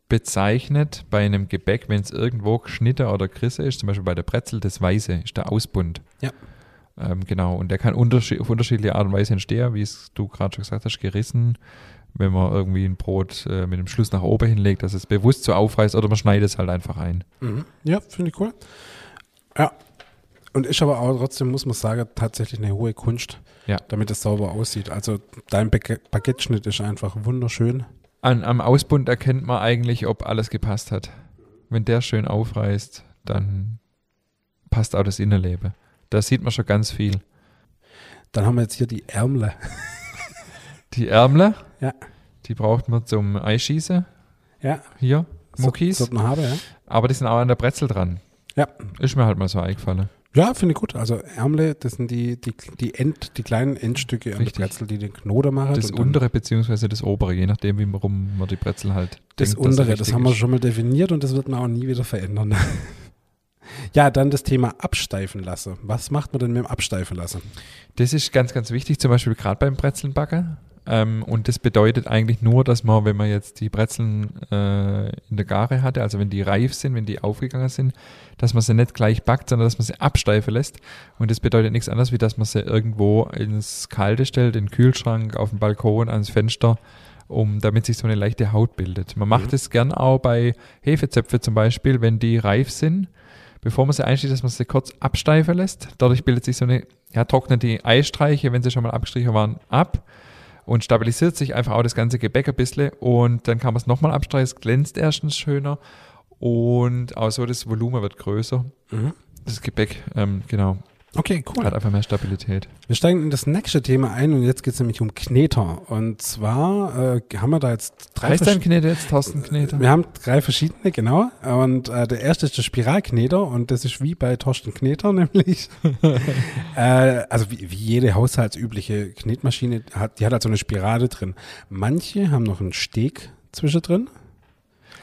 bezeichnet bei einem Gebäck, wenn es irgendwo geschnitten oder Krisse ist, zum Beispiel bei der Brezel, das Weiße ist der Ausbund. Ja. Ähm, genau. Und der kann unterschied auf unterschiedliche Art und Weise entstehen, wie es du gerade schon gesagt hast, gerissen. Wenn man irgendwie ein Brot äh, mit dem Schluss nach oben hinlegt, dass es bewusst so aufreißt oder man schneidet es halt einfach ein. Mhm. Ja, finde ich cool. Ja. Und ist aber auch trotzdem, muss man sagen, tatsächlich eine hohe Kunst, Ja. damit es sauber aussieht. Also dein Bague- Baguette-Schnitt ist einfach wunderschön. An, am Ausbund erkennt man eigentlich, ob alles gepasst hat. Wenn der schön aufreißt, dann passt auch das Innenleben. Da sieht man schon ganz viel. Dann haben wir jetzt hier die Ärmel. [LAUGHS] Die Ärmel, Ja. die braucht man zum Eischießen. Ja, Hier, so- Muckis. sollte man haben, ja. Aber die sind auch an der Brezel dran. Ja. Ist mir halt mal so eingefallen. Ja, finde ich gut. Also Ärmel, das sind die, die, die, End, die kleinen Endstücke an der Brezel, die den Knoten machen. Das untere beziehungsweise das obere, je nachdem, wie warum man die Brezel halt. Das denkt, untere, das haben wir schon mal definiert und das wird man auch nie wieder verändern. [LAUGHS] ja, dann das Thema absteifen lassen. Was macht man denn mit dem Absteifen lassen? Das ist ganz, ganz wichtig, zum Beispiel gerade beim Brezelnbacken. Ähm, und das bedeutet eigentlich nur, dass man, wenn man jetzt die Brezeln äh, in der Gare hatte, also wenn die reif sind, wenn die aufgegangen sind, dass man sie nicht gleich backt, sondern dass man sie absteifen lässt. Und das bedeutet nichts anderes, wie dass man sie irgendwo ins Kalte stellt, in den Kühlschrank, auf den Balkon, ans Fenster, um, damit sich so eine leichte Haut bildet. Man macht Mhm. es gern auch bei Hefezöpfe zum Beispiel, wenn die reif sind, bevor man sie einschließt, dass man sie kurz absteifen lässt. Dadurch bildet sich so eine, ja, trocknet die Eistreiche, wenn sie schon mal abgestrichen waren, ab und stabilisiert sich einfach auch das ganze Gebäck ein bisschen und dann kann man es nochmal abstreichen, es glänzt erstens schöner und auch so das Volumen wird größer. Das Gebäck, ähm, genau, Okay, cool. hat einfach mehr Stabilität. Wir steigen in das nächste Thema ein und jetzt geht es nämlich um Kneter. Und zwar äh, haben wir da jetzt drei Heißt dein verschi- Knete jetzt Thorsten Kneter? Wir haben drei verschiedene, genau. Und äh, der erste ist der Spiralkneter und das ist wie bei Torsten Kneter [LAUGHS] nämlich. [LAUGHS] äh, also wie, wie jede haushaltsübliche Knetmaschine, hat, die hat halt so eine Spirale drin. Manche haben noch einen Steg zwischendrin.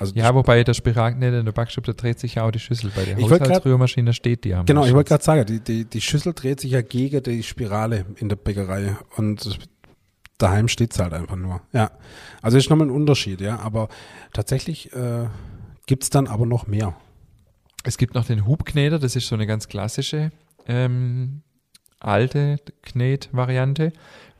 Also Ja, wobei der Spiralknete in der Backstube, da dreht sich ja auch die Schüssel. Bei der Haushaltsrührmaschine steht die ja. Genau, ich wollte gerade sagen, die, die, die Schüssel dreht sich ja gegen die Spirale in der Bäckerei und daheim steht es halt einfach nur. Ja, also ist nochmal ein Unterschied, ja, aber tatsächlich äh, gibt es dann aber noch mehr. Es gibt noch den Hubkneter, das ist so eine ganz klassische ähm, alte Knetvariante,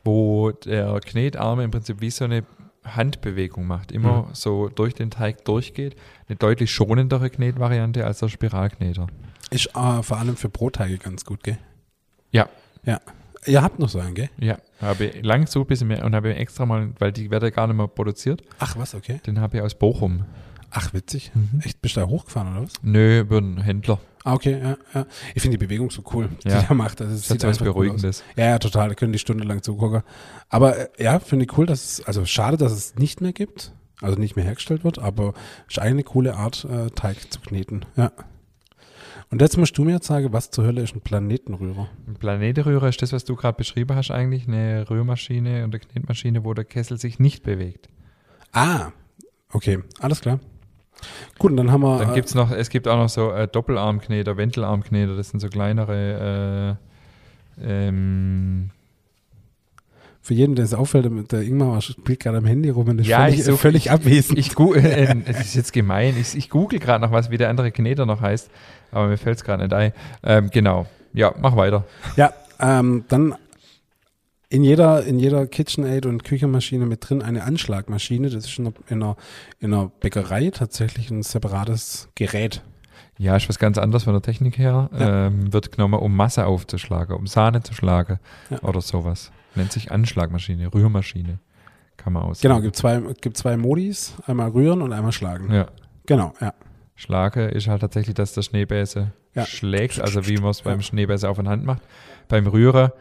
wo der Knetarm im Prinzip wie so eine Handbewegung macht, immer Mhm. so durch den Teig durchgeht. Eine deutlich schonendere Knetvariante als der Spiralkneter. Ist äh, vor allem für Brotteige ganz gut, gell? Ja. Ja. Ihr habt noch so einen, gell? Ja, habe ich lang so ein bisschen mehr und habe extra mal, weil die werden gar nicht mehr produziert, Ach, was, okay. den habe ich aus Bochum. Ach, witzig. Mhm. Echt, bist du da hochgefahren, oder was? Nö, über einen Händler. Ah, okay, ja, ja. Ich finde die Bewegung so cool, die Ja. er macht. Also, Das hat sieht so was einfach cool aus. Beruhigendes. Ja, ja, total. Da können die stundenlang zugucken. Aber äh, ja, finde ich cool, dass es, also schade, dass es nicht mehr gibt, also nicht mehr hergestellt wird, aber ist eine coole Art, äh, Teig zu kneten. Ja. Und jetzt musst du mir jetzt sagen, was zur Hölle ist ein Planetenrührer? Ein Planetenrührer ist das, was du gerade beschrieben hast, eigentlich eine Rührmaschine und eine Knetmaschine, wo der Kessel sich nicht bewegt. Ah, okay, alles klar. Gut, und dann haben wir. Dann äh, gibt's noch, es gibt auch noch so äh, Doppelarmkneter, Wendelarmkneter, das sind so kleinere äh, ähm, für jeden, der es auffällt, der Ingmar spielt gerade am Handy rum und ist Ja, völlig, ich such- völlig abwesend. Ich [LAUGHS] äh, das ist jetzt gemein. Ich, ich google gerade noch was, wie der andere Kneter noch heißt, aber mir fällt es gerade nicht ein. Ähm, genau. Ja, mach weiter. Ja, ähm, dann in jeder, in jeder KitchenAid und Küchenmaschine mit drin eine Anschlagmaschine. Das ist in einer, in einer, in einer Bäckerei tatsächlich ein separates Gerät. Ja, ist was ganz anderes von der Technik her. Ja. Ähm, wird genommen, um Masse aufzuschlagen, um Sahne zu schlagen Ja. oder sowas. Nennt sich Anschlagmaschine, Rührmaschine. Kann man aus. Genau, gibt zwei, gibt zwei Modis, einmal rühren und einmal schlagen. Ja. Genau, ja. Schlage ist halt tatsächlich, dass der Schneebäse Ja. schlägt, also [LAUGHS] wie man es beim. Schneebäse auf der Hand macht. Beim Rührer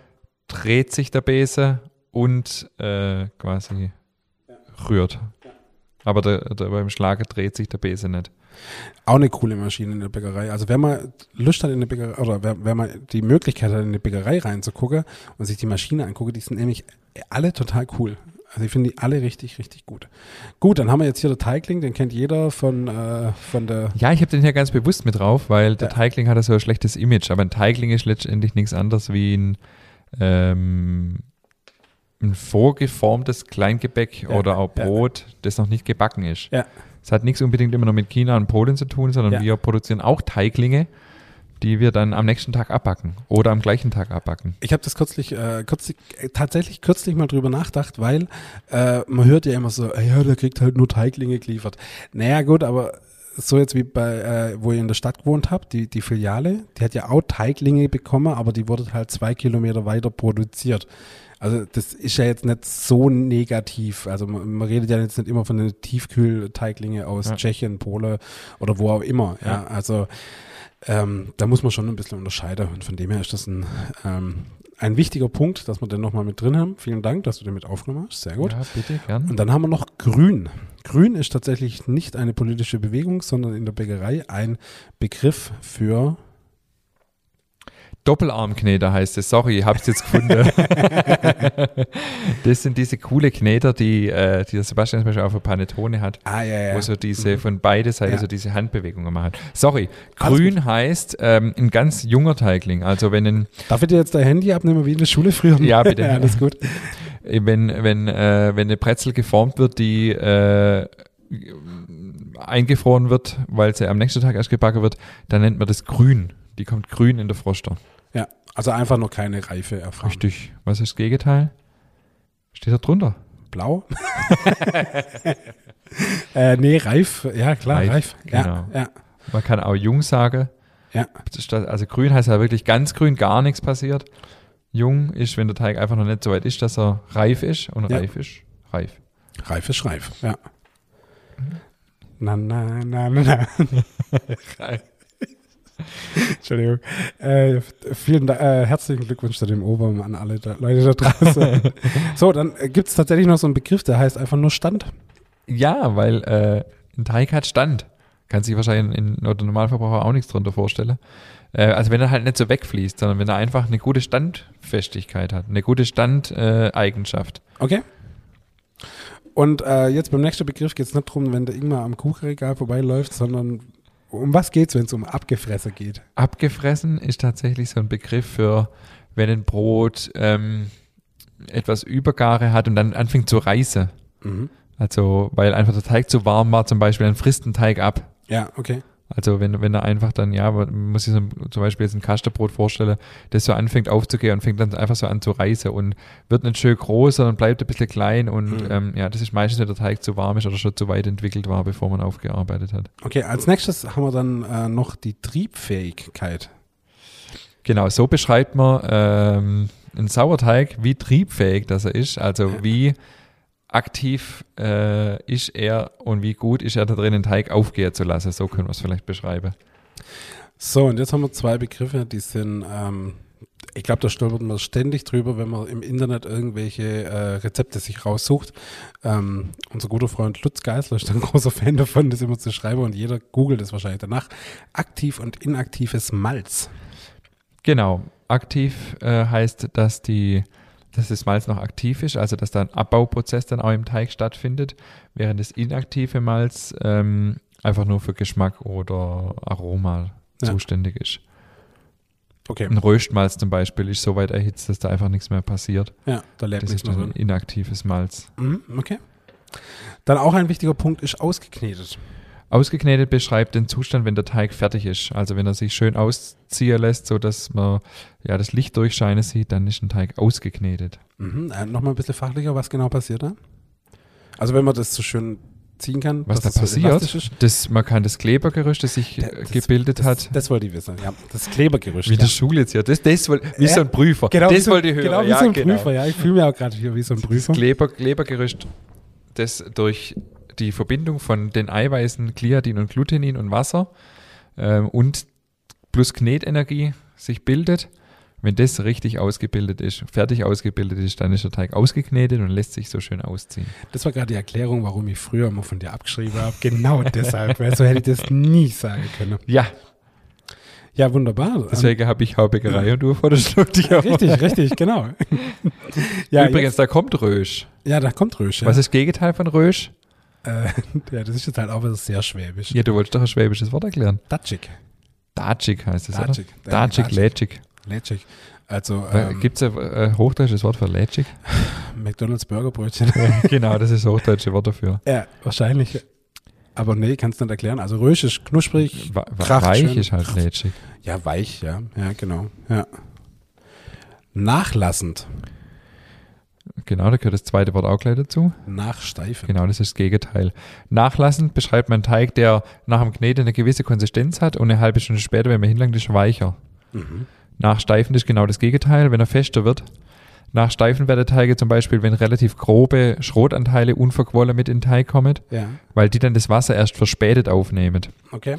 dreht sich der Bäse und äh, quasi rührt. Aber der, der, beim Schlagen dreht sich der Bäse nicht. Auch eine coole Maschine in der Bäckerei. Also wer mal Lust hat in eine Bäckerei, oder wer, wer mal die Möglichkeit hat, in eine Bäckerei reinzugucken und sich die Maschine angucke, die sind nämlich alle total cool. Also ich finde die alle richtig, richtig gut. Gut, dann haben wir jetzt hier den Teigling, den kennt jeder von, äh, von der Ja, ich habe den hier ganz bewusst mit drauf, weil der Ja. Teigling hat ja so ein schlechtes Image. Aber ein Teigling ist letztendlich nichts anderes wie ein, ähm, ein vorgeformtes Kleingebäck Ja, oder auch ja. Brot, das noch nicht gebacken ist. Ja. Es hat nichts unbedingt immer noch mit China und Polen zu tun, sondern Ja. wir produzieren auch Teiglinge, die wir dann am nächsten Tag abbacken oder am gleichen Tag abbacken. Ich habe das kürzlich, äh, kürzlich äh, tatsächlich kürzlich mal drüber nachgedacht, weil äh, man hört ja immer so, ja, der kriegt halt nur Teiglinge geliefert. Naja, gut, aber so jetzt wie bei, äh, wo ihr in der Stadt gewohnt habt, die, die Filiale, die hat ja auch Teiglinge bekommen, aber die wurde halt zwei Kilometer weiter produziert. Also das ist ja jetzt nicht so negativ. Also man, man redet ja jetzt nicht immer von den Tiefkühlteiglinge aus Ja. Tschechien, Polen oder wo auch immer. Ja, Ja. also ähm, da muss man schon ein bisschen unterscheiden. Und von dem her ist das ein, ähm, ein wichtiger Punkt, dass wir den nochmal mit drin haben. Vielen Dank, dass du den mit aufgenommen hast. Sehr gut. Ja, bitte, gern. Und dann haben wir noch Grün. Grün ist tatsächlich nicht eine politische Bewegung, sondern in der Bäckerei ein Begriff für. Doppelarmkneter heißt es. Sorry, ich hab's jetzt gefunden. [LAUGHS] das sind diese coole Kneter, die, äh, die der Sebastian zum Beispiel auch für Panettone hat. Ah, ja, wo so diese von beide Seiten Ja. so diese Handbewegungen machen. Sorry, Alles grün heißt ähm, ein ganz junger Teigling. Also wenn ein, Darf ich dir jetzt dein Handy abnehmen wie in der Schule früher? Ja, bitte. [LAUGHS] ja, alles gut. wenn wenn äh, wenn eine Brezel geformt wird, die äh, eingefroren wird, weil sie am nächsten Tag erst gebacken wird, dann nennt man das grün. Die kommt grün in der Froster. Ja, also einfach noch keine Reife erfahren. Richtig. Was ist das Gegenteil? Steht da drunter? Blau? [LAUGHS] äh, nee, reif. Ja, klar, reif. Reif, Ja, genau. ja. Man kann auch jung sagen. Ja. Also grün heißt ja wirklich ganz grün, gar nichts passiert. Jung ist, wenn der Teig einfach noch nicht so weit ist, dass er reif ist. Und Ja. reif ist, reif. Reif ist reif, ja. Na, na, na, na, na. [LAUGHS] [LAUGHS] [LAUGHS] Entschuldigung. Äh, vielen äh, herzlichen Glückwunsch zu dem Oberm an alle da, Leute da draußen. [LAUGHS] so, dann gibt es tatsächlich noch so einen Begriff, der heißt einfach nur Stand. Ja, weil äh, ein Teig hat Stand. Kann sich wahrscheinlich ein oder Normalverbraucher auch nichts drunter vorstellen. Äh, also wenn er halt nicht so wegfließt, sondern wenn er einfach eine gute Standfestigkeit hat, eine gute Standeigenschaft. Äh, Eigenschaft. Okay. Und äh, jetzt beim nächsten Begriff geht es nicht darum, wenn der Ingmar am Kuchenregal vorbeiläuft, sondern um was geht es, wenn es um Abgefresser geht? Abgefressen ist tatsächlich so ein Begriff für, wenn ein Brot ähm, etwas Übergare hat und dann anfängt zu reißen. Mhm. Also, weil einfach der Teig zu warm war zum Beispiel, dann frisst ein Teig ab. Ja, okay. Also wenn, wenn er einfach dann, ja, muss sich so, zum Beispiel jetzt ein Kasterbrot vorstellen, das so anfängt aufzugehen und fängt dann einfach so an zu reißen und wird nicht schön groß, sondern bleibt ein bisschen klein und Mhm. ähm, ja, das ist meistens, wenn der Teig zu warm ist oder schon zu weit entwickelt war, bevor man aufgearbeitet hat. Okay, als nächstes haben wir dann äh, noch die Triebfähigkeit. Genau, so beschreibt man ähm, einen Sauerteig, wie triebfähig das er ist, also wie aktiv äh, ist er und wie gut ist er da drin, den Teig aufgehen zu lassen. So können wir es vielleicht beschreiben. So, und jetzt haben wir zwei Begriffe, die sind, ähm, ich glaube, da stolpert man ständig drüber, wenn man im Internet irgendwelche äh, Rezepte sich raussucht. Ähm, unser guter Freund Lutz Geisler ist ein großer Fan davon, das immer zu schreiben und jeder googelt es wahrscheinlich danach. Aktiv und inaktives Malz. Genau, aktiv äh, heißt, dass die dass das Malz noch aktiv ist, also dass da ein Abbauprozess dann auch im Teig stattfindet, während das inaktive Malz ähm, einfach nur für Geschmack oder Aroma Ja. zuständig ist. Okay, Ein Röstmalz zum Beispiel ist so weit erhitzt, dass da einfach nichts mehr passiert. ja, da lernt Das ist dann ein drin. inaktives Malz. Mhm, okay. Dann auch ein wichtiger Punkt ist ausgeknetet. Ausgeknetet beschreibt den Zustand, wenn der Teig fertig ist. Also wenn er sich schön ausziehen lässt, so dass man ja das Licht durchscheinen sieht, dann ist ein Teig ausgeknetet. Mhm. Äh, Nochmal ein bisschen fachlicher, was genau passiert da? Also wenn man das so schön ziehen kann, Was da so passiert, ist. das, man kann das Klebergerüst, das sich äh, Das- gebildet das, hat, Das wollte ich wissen, ja. Das Klebergerüst. wie ja. der Schule jetzt hier, das, das woll- wie Ja, so ein Prüfer, Genau, das so, wollte ich hören. Genau, wie ja, so ein genau. Prüfer, ja. Ich fühle mich auch gerade hier wie so ein Prüfer. Das Kleber, Klebergerüst, das durch die Verbindung von den Eiweißen Gliadin und Glutenin und Wasser ähm, und plus Knetenergie sich bildet. Wenn das richtig ausgebildet ist, fertig ausgebildet ist, dann ist der Teig ausgeknetet und lässt sich so schön ausziehen. Das war gerade die Erklärung, warum ich früher immer von dir abgeschrieben habe. Genau [LAUGHS] deshalb, weil so hätte ich das nie sagen können. Ja, Ja, wunderbar. deswegen habe ich Haubäckerei und du vor der Stunde. Ähm, richtig, richtig, genau. [LAUGHS] ja, Übrigens, da kommt Rösch. jetzt, ja, da kommt Rösch. Ja. Was ist das Gegenteil von Rösch? Äh, [LAUGHS] ja, das ist jetzt halt auch wieder sehr schwäbisch. Ja, du wolltest doch ein schwäbisches Wort erklären. Datschig. Datschig heißt es, Datschig. oder? Datschig, Lätschig. Lätschig. Also Ähm, ähm, Gibt es ein äh, hochdeutsches Wort für Lätschig? [LAUGHS] McDonalds Burgerbrötchen. genau, das ist das hochdeutsche Wort dafür. ja, wahrscheinlich. Aber nee, kannst du nicht erklären. Also Rösch ist knusprig. Wa- Kracht weich schön. ist halt lätschig. Ja, weich, ja. Ja, genau. Ja. Nachlassend. Genau, da gehört das zweite Wort auch gleich dazu. Nachsteifen. Genau, das ist das Gegenteil. Nachlassend beschreibt man einen Teig, der nach dem Kneten eine gewisse Konsistenz hat und eine halbe Stunde später, wenn man hinlangt, ist er weicher. Mhm. Nachsteifen ist genau das Gegenteil, wenn er fester wird. Nachsteifen werden Teige zum Beispiel, wenn relativ grobe Schrotanteile unverquollen mit in den Teig kommen, Ja, weil die dann das Wasser erst verspätet aufnehmen. okay.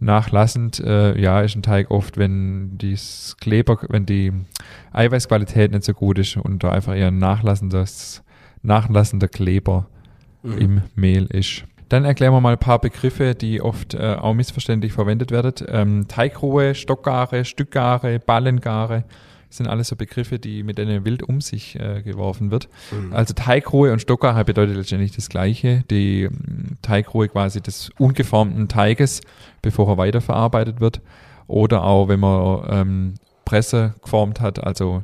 Nachlassend, äh, ja, ist ein Teig oft, wenn dies Kleber, wenn die Eiweißqualität nicht so gut ist und da einfach eher ein nachlassendes, nachlassender Kleber Mhm. im Mehl ist. Dann erklären wir mal ein paar Begriffe, die oft äh, auch missverständlich verwendet werden. Ähm, Teigruhe, Stockgare, Stückgare, Ballengare sind alles so Begriffe, die mit denen wild um sich äh, geworfen wird. Mhm. Also Teigruhe und Stockgare bedeutet letztendlich das Gleiche. Die mm, Teigruhe quasi des ungeformten Teiges, bevor er weiterverarbeitet wird. Oder auch, wenn man ähm, Presse geformt hat, also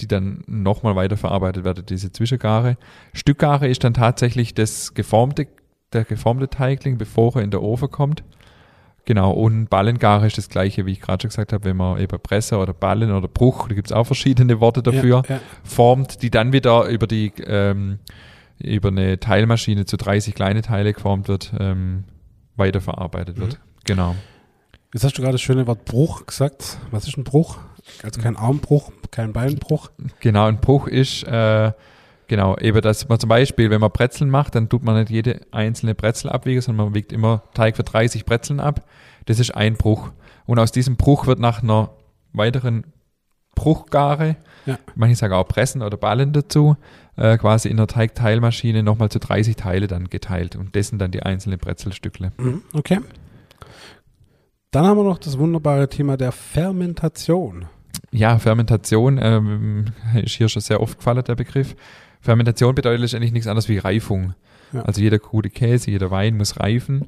die dann nochmal weiterverarbeitet werden, diese Zwischengare. Stückgare ist dann tatsächlich das geformte, der geformte Teigling, bevor er in der Ofen kommt. Genau, und Ballengare ist das gleiche, wie ich gerade schon gesagt habe, wenn man eben Presse oder Ballen oder Bruch, da gibt es auch verschiedene Worte dafür, Ja, ja. formt, die dann wieder über die ähm, über eine Teilmaschine zu 30 kleine Teile geformt wird, ähm, weiterverarbeitet wird. Genau. Jetzt hast du gerade das schöne Wort Bruch gesagt. Was ist ein Bruch? Also kein Armbruch, kein Beinbruch. Genau, ein Bruch ist, äh, genau, eben, dass man zum Beispiel, wenn man Brezeln macht, dann tut man nicht jede einzelne Brezel abwiegen, sondern man wiegt immer Teig für 30 Brezeln ab. Das ist ein Bruch. Und aus diesem Bruch wird nach einer weiteren Bruchgare, Ja. manche sagen auch Pressen oder Ballen dazu, äh, quasi in der Teigteilmaschine nochmal zu 30 Teile dann geteilt und dessen dann die einzelnen Brezelstückle. Mhm, Okay. Dann haben wir noch das wunderbare Thema der Fermentation. Ja, Fermentation ähm, [LAUGHS] ist hier schon sehr oft gefallen, der Begriff. Fermentation bedeutet letztendlich nichts anderes wie Reifung. Ja. Also jeder gute Käse, jeder Wein muss reifen.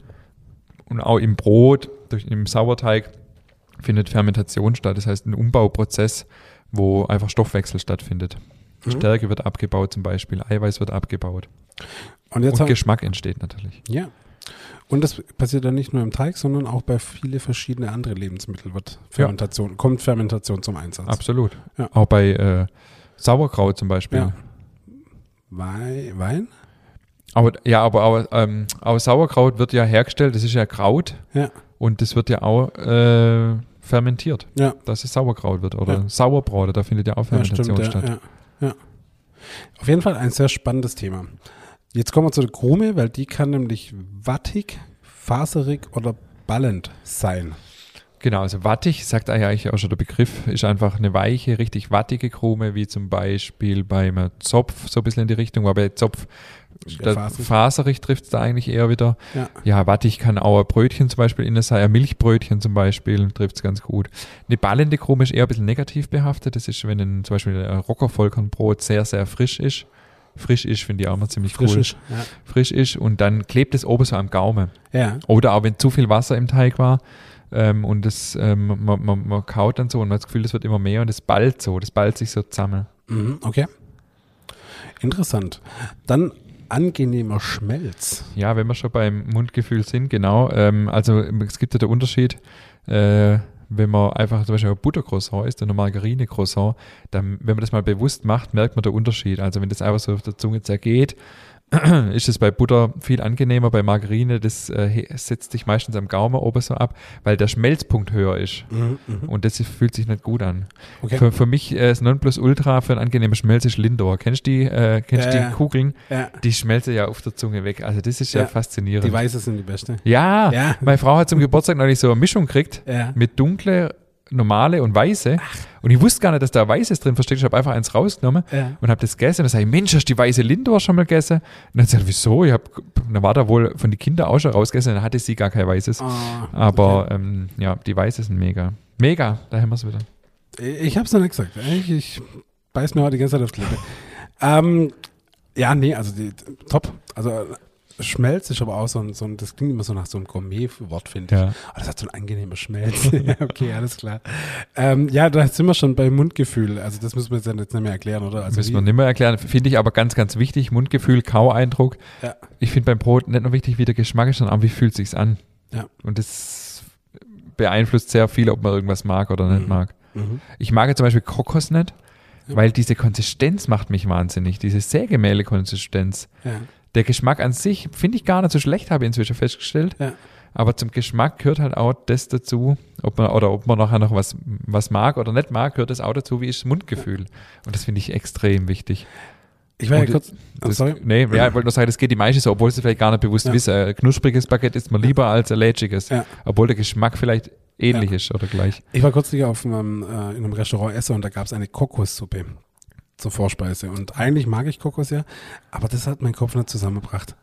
Und auch im Brot, durch, im Sauerteig findet Fermentation statt. Das heißt ein Umbauprozess, wo einfach Stoffwechsel stattfindet. Mhm. Stärke wird abgebaut zum Beispiel, Eiweiß wird abgebaut. Und jetzt Und Geschmack entsteht natürlich. ja. Und das passiert dann nicht nur im Teig, sondern auch bei viele verschiedene andere Lebensmittel wird Fermentation, kommt Fermentation zum Einsatz. Absolut. Ja. Auch bei äh, Sauerkraut zum Beispiel. Ja. Wei- Wein? Aber ja, aber auch, ähm, auch Sauerkraut wird ja hergestellt, das ist ja Kraut Ja. und das wird ja auch äh, fermentiert, Ja. dass es Sauerkraut wird oder Ja. Sauerbraut, da findet ja auch Ja, Fermentation stimmt, ja, statt. ja, ja. Auf jeden Fall ein sehr spannendes Thema. Jetzt kommen wir zu der Krume, weil die kann nämlich wattig, faserig oder ballend sein. Genau, also wattig, sagt eigentlich auch schon der Begriff, ist einfach eine weiche, richtig wattige Krume, wie zum Beispiel beim Zopf, so ein bisschen in die Richtung, aber bei Zopf, faserig. faserig trifft es da eigentlich eher wieder. Ja. Ja, wattig kann auch ein Brötchen zum Beispiel innen sein, ein Milchbrötchen zum Beispiel, trifft es ganz gut. Eine ballende Krume ist eher ein bisschen negativ behaftet, das ist, wenn ein, zum Beispiel ein Rockervollkornbrot sehr, sehr frisch ist. Frisch ist, finde ich auch mal ziemlich cool. Frisch. Frisch ist und dann klebt es oben so am Gaumen. Ja. ja. Oder auch wenn zu viel Wasser im Teig war ähm, und das, ähm, man, man, man kaut dann so und man hat das Gefühl, das wird immer mehr und es ballt so, das ballt sich so zusammen. Mhm, okay. Interessant. Dann angenehmer Schmelz. Ja, wenn wir schon beim Mundgefühl sind, genau. Ähm, also es gibt ja den Unterschied, äh, wenn man einfach zum Beispiel ein Buttercroissant isst und ein Margarine-Croissant, dann, wenn man das mal bewusst macht, merkt man den Unterschied. Also wenn das einfach so auf der Zunge zergeht, [CLEARS THROAT] ist es bei Butter viel angenehmer, bei Margarine, das äh, setzt sich meistens am Gaumen oben so ab, weil der Schmelzpunkt höher ist. Mhm, mhm. Und das fühlt sich nicht gut an. Okay. Für, für mich äh, das Nonplusultra für ein angenehmer Schmelz ist Lindor. Kennst du die, äh, kennst Ja, ja. die Kugeln? Ja. Die schmelzen ja auf der Zunge weg. Also das ist ja, faszinierend. Die Weiße sind die beste. ja, Ja. meine Frau hat zum Geburtstag neulich so eine Mischung gekriegt Ja. mit dunkle, normale und weiße. Und ich wusste gar nicht, dass da weißes drin versteckt ist. Ich habe einfach eins rausgenommen Ja. und habe das gegessen. Und dann sage ich, Mensch, hast du die weiße Lindor schon mal gegessen? Und dann sagt wieso? Ich hab, dann war da wohl von den Kindern auch schon rausgegessen. Dann hatte sie gar kein weißes. Ah, Aber ähm, ja, die weiße sind mega. Mega, da haben wir es wieder. okay. Ich hab's noch nicht gesagt. Ich, ich beiß mir heute die ganze Zeit auf die Lippe. ähm, ja, nee, also die, top. Also Schmelz ist aber auch so ein, so ein, das klingt immer so nach so einem Gourmet-Wort, finde ich. Ja. Oh, das hat so ein angenehmer Schmelz. [LAUGHS] okay, alles klar. Ähm, ja, da sind wir schon bei Mundgefühl. Also das müssen wir jetzt nicht mehr erklären, oder? Also Müssen wir nicht mehr erklären. Finde ich aber ganz, ganz wichtig. Mundgefühl, Kaueindruck. Ja. Ich finde beim Brot nicht nur wichtig, wie der Geschmack ist, sondern auch, wie fühlt sich's an. Ja. Und das beeinflusst sehr viel, ob man irgendwas mag oder nicht Mhm. mag. Mhm. Ich mag ja zum Beispiel Kokos nicht, Ja. weil diese Konsistenz macht mich wahnsinnig. Diese Sägemehle-Konsistenz. Ja. Der Geschmack an sich finde ich gar nicht so schlecht, habe ich inzwischen festgestellt. Ja. Aber zum Geschmack gehört halt auch das dazu, ob man, oder ob man nachher noch was, was mag oder nicht mag, gehört das auch dazu, wie ist das Mundgefühl. Und das finde ich extrem wichtig. Ich Und kurz. Oh, Das, sorry. Nee, ja, ich wollte nur sagen, das geht die meisten so, obwohl sie vielleicht gar nicht bewusst Ja. wissen. Ein knuspriges Baguette isst man lieber als ein lätschiges. Ja. Obwohl der Geschmack vielleicht ähnlich Ja. ist oder gleich. Ich war kürzlich auf einem, äh, in einem Restaurant essen und da gab es eine Kokossuppe zur Vorspeise. Und eigentlich mag ich Kokos ja, aber das hat mein Kopf nicht zusammengebracht.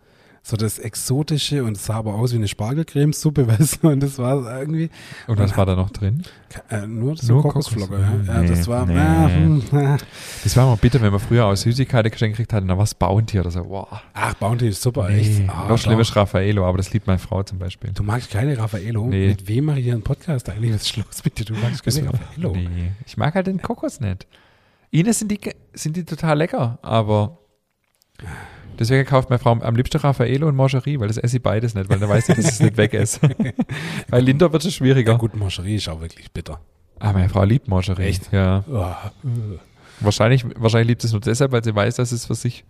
So das Exotische und es sah aber aus wie eine Spargelcremesuppe, [LAUGHS] weißt du, und das war irgendwie Und was war da noch drin? äh, nur so Nur Kokosflocke. Kokos. Ja, ja Nee, [LAUGHS] das war, nee. na, hm, na. Das war immer bitter, wenn man früher aus Süßigkeiten geschenkt gekriegt hat, dann war es Bounty oder so. Wow. ach, Bounty ist super, echt. Nee, Ah, noch schlimmer doch. ist Raffaello, aber das liebt meine Frau zum Beispiel. Du magst keine Raffaello? Nee. Mit wem mache ich hier einen Podcast eigentlich? Was ist los mit dir? Du magst keine Raffaello? Nee, ich mag halt den Kokos nicht. Ihnen sind die, sind die total lecker, aber deswegen kauft meine Frau am liebsten Raffaello und Mangerie, weil das esse ich beides nicht, weil dann weiß ich, dass es nicht weg esse. [LAUGHS] Bei Linder wird es schwieriger. Ja gut, Mancherie ist auch wirklich bitter. Ah, meine Frau liebt Mangerie. Echt? Ja. Oh. Wahrscheinlich, wahrscheinlich liebt es nur deshalb, weil sie weiß, dass es für sich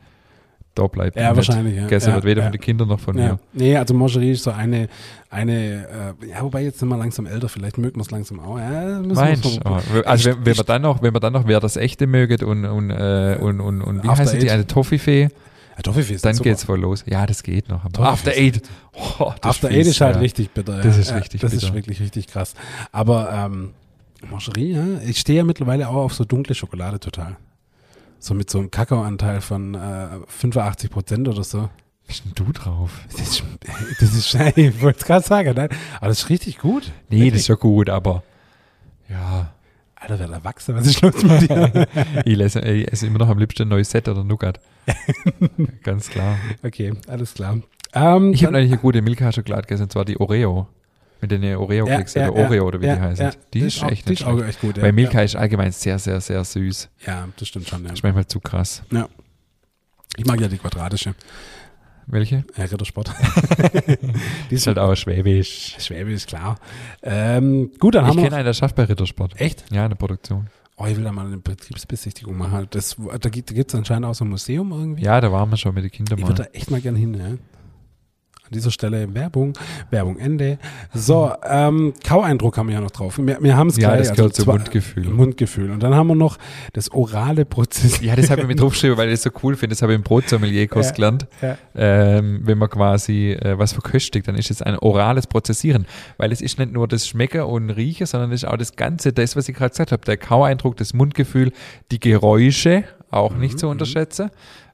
da bleibt. Ja, nicht wahrscheinlich, ja. Gegessen Ja, wird, weder ja. von den Kindern noch von Ja. mir. Nee, also Mangerie ist so eine, eine äh, ja, wobei jetzt sind wir langsam älter, vielleicht mögen wir es langsam auch. Ja, Meinst du? Also wenn, wenn man dann noch, wenn man dann noch wer das echte möget und, und, äh, und, und, und wie After heißt die, Eight. eine Toffifee, Ja, Toffifee ist dann super. geht's voll los. Ja, das geht noch. Toffifee After ist- Eight. Oh, After Eight ist halt ja. richtig bitter. Das ist richtig Das ist bitter. wirklich richtig krass. Aber ähm, Mangerie, ja, ich stehe ja mittlerweile auch auf so dunkle Schokolade total. So mit so einem Kakaoanteil von äh, 85 Prozent oder so. Wie bist denn du drauf? Das ist, [LAUGHS] das ist [LAUGHS] ich wollte es gerade sagen, nein. Aber das ist richtig gut. Nee, das ist ja gut, aber ja. Alter, wer erwachsen, was ist los mit dir? [LAUGHS] Ich esse, ich esse immer noch am liebsten Neusette oder Nougat. Ganz klar. okay, alles klar. Ähm, Ich habe eigentlich eine gute Milka-Schokolade gegessen, und zwar die Oreo. Mit den Oreo-Keks oder Oreo oder wie die heißen. die ist auch, echt die nicht ist auch echt gut. Ja. Weil Milka ist allgemein sehr, sehr, sehr süß. Ja, ja, das stimmt schon. Ja. Ist manchmal zu krass. Ich mag ja die quadratische. Welche? Ja, Rittersport. [LAUGHS] [LAUGHS] Die ist halt auch schwäbisch. Schwäbisch, klar. Ähm, gut, dann Ich haben wir kenne noch, einen, der schafft bei Rittersport. Echt? Ja, in der Produktion. Oh, ich will da mal eine Betriebsbesichtigung machen. Das, da gibt es anscheinend auch so ein Museum irgendwie. Ja, da waren wir schon mit den Kindern Ich mal. würde da echt mal gern hin, ja. An dieser Stelle Werbung, Werbung Ende. So, ähm, Kaueindruck haben wir ja noch drauf. Wir, wir haben es Ja, gleich. das gehört zum zwei- Mundgefühl. Mundgefühl. Und dann haben wir noch das orale Prozess. Ja, das habe ich mir draufgeschrieben, weil ich das so cool finde. Das habe ich im Brotsommelier-Kurs Ja, gelernt. ja. Ähm, wenn man quasi äh, was verköstigt, dann ist es ein orales Prozessieren. Weil es ist nicht nur das Schmecken und Riechen, sondern es ist auch das Ganze, das, was ich gerade gesagt habe. Der Kaueindruck, das Mundgefühl, die Geräusche, auch nicht Mhm, zu unterschätzen.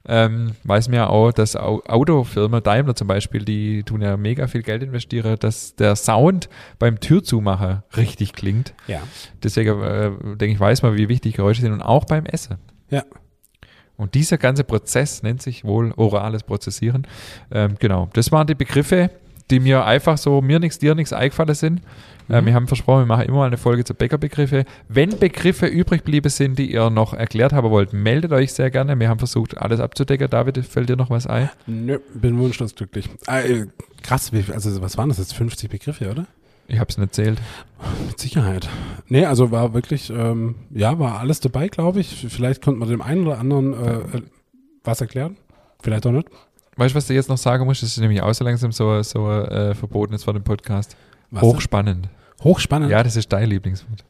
Ähm, weiß mir ja auch, dass Au- Autofirma Daimler zum Beispiel, die tun ja mega viel Geld investieren, dass der Sound beim Türzumacher richtig klingt. Ja. Deswegen äh, denke ich, weiß man, wie wichtig Geräusche sind und auch beim Essen. Ja. Und dieser ganze Prozess nennt sich wohl orales Prozessieren. Ähm, genau, das waren die Begriffe, die mir einfach so, mir nichts, dir nichts eingefallen sind. Äh, Mhm. wir haben versprochen, wir machen immer mal eine Folge zu Bäckerbegriffe. Wenn Begriffe übrig geblieben sind, die ihr noch erklärt haben wollt, meldet euch sehr gerne. Wir haben versucht, alles abzudecken. David, fällt dir noch was ein? Nö, bin wunschlos glücklich. Äh, krass, wie, also was waren das jetzt? 50 Begriffe, oder? Ich habe es nicht erzählt. Mit Sicherheit. Nee, also war wirklich, ähm, ja, war alles dabei, glaube ich. Vielleicht konnte man dem einen oder anderen äh, äh, was erklären. Vielleicht auch nicht. Weißt du, was du jetzt noch sagen musst? Das ist nämlich auch so langsam so, so äh, verboten ist vor dem Podcast. Was Hochspannend. denn? Hochspannend. Ja, das ist dein Lieblingswort.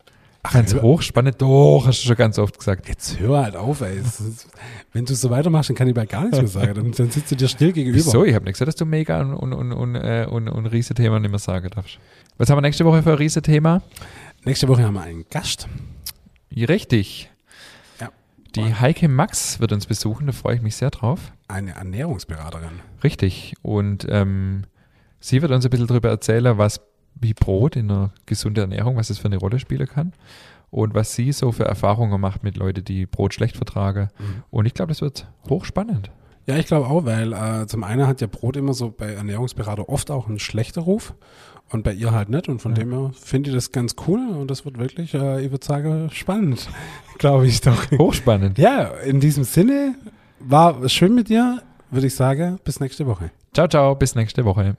Ach, Ganz hochspannend. Doch, hast du schon ganz oft gesagt. Jetzt hör halt auf, ey. Ist, wenn du so weitermachst, dann kann ich bei gar nichts mehr sagen. Dann, dann sitzt du dir still gegenüber. Wieso? Ich habe nicht gesagt, dass du mega und, und, und, und, äh, und, und Riesethema nicht mehr sagen darfst. Was haben wir nächste Woche für ein Riesethema? Nächste Woche haben wir einen Gast. Richtig. Ja. Die Heike Max wird uns besuchen, da freue ich mich sehr drauf. Eine Ernährungsberaterin. Richtig. Und ähm, sie wird uns ein bisschen darüber erzählen, was wie Brot in einer gesunden Ernährung, was es für eine Rolle spielen kann. Und was sie so für Erfahrungen macht mit Leuten, die Brot schlecht vertragen. Mhm. Und ich glaube, das wird hochspannend. Ja, ich glaube auch, weil äh, zum einen hat ja Brot immer so bei Ernährungsberater oft auch einen schlechten Ruf und bei ihr halt nicht. Und von Ja. dem her finde ich das ganz cool und das wird wirklich, äh, ich würde sagen, spannend, [LAUGHS] glaube ich doch. Hochspannend. Ja, in diesem Sinne war es schön mit dir, würde ich sagen, bis nächste Woche. Ciao, ciao, bis nächste Woche.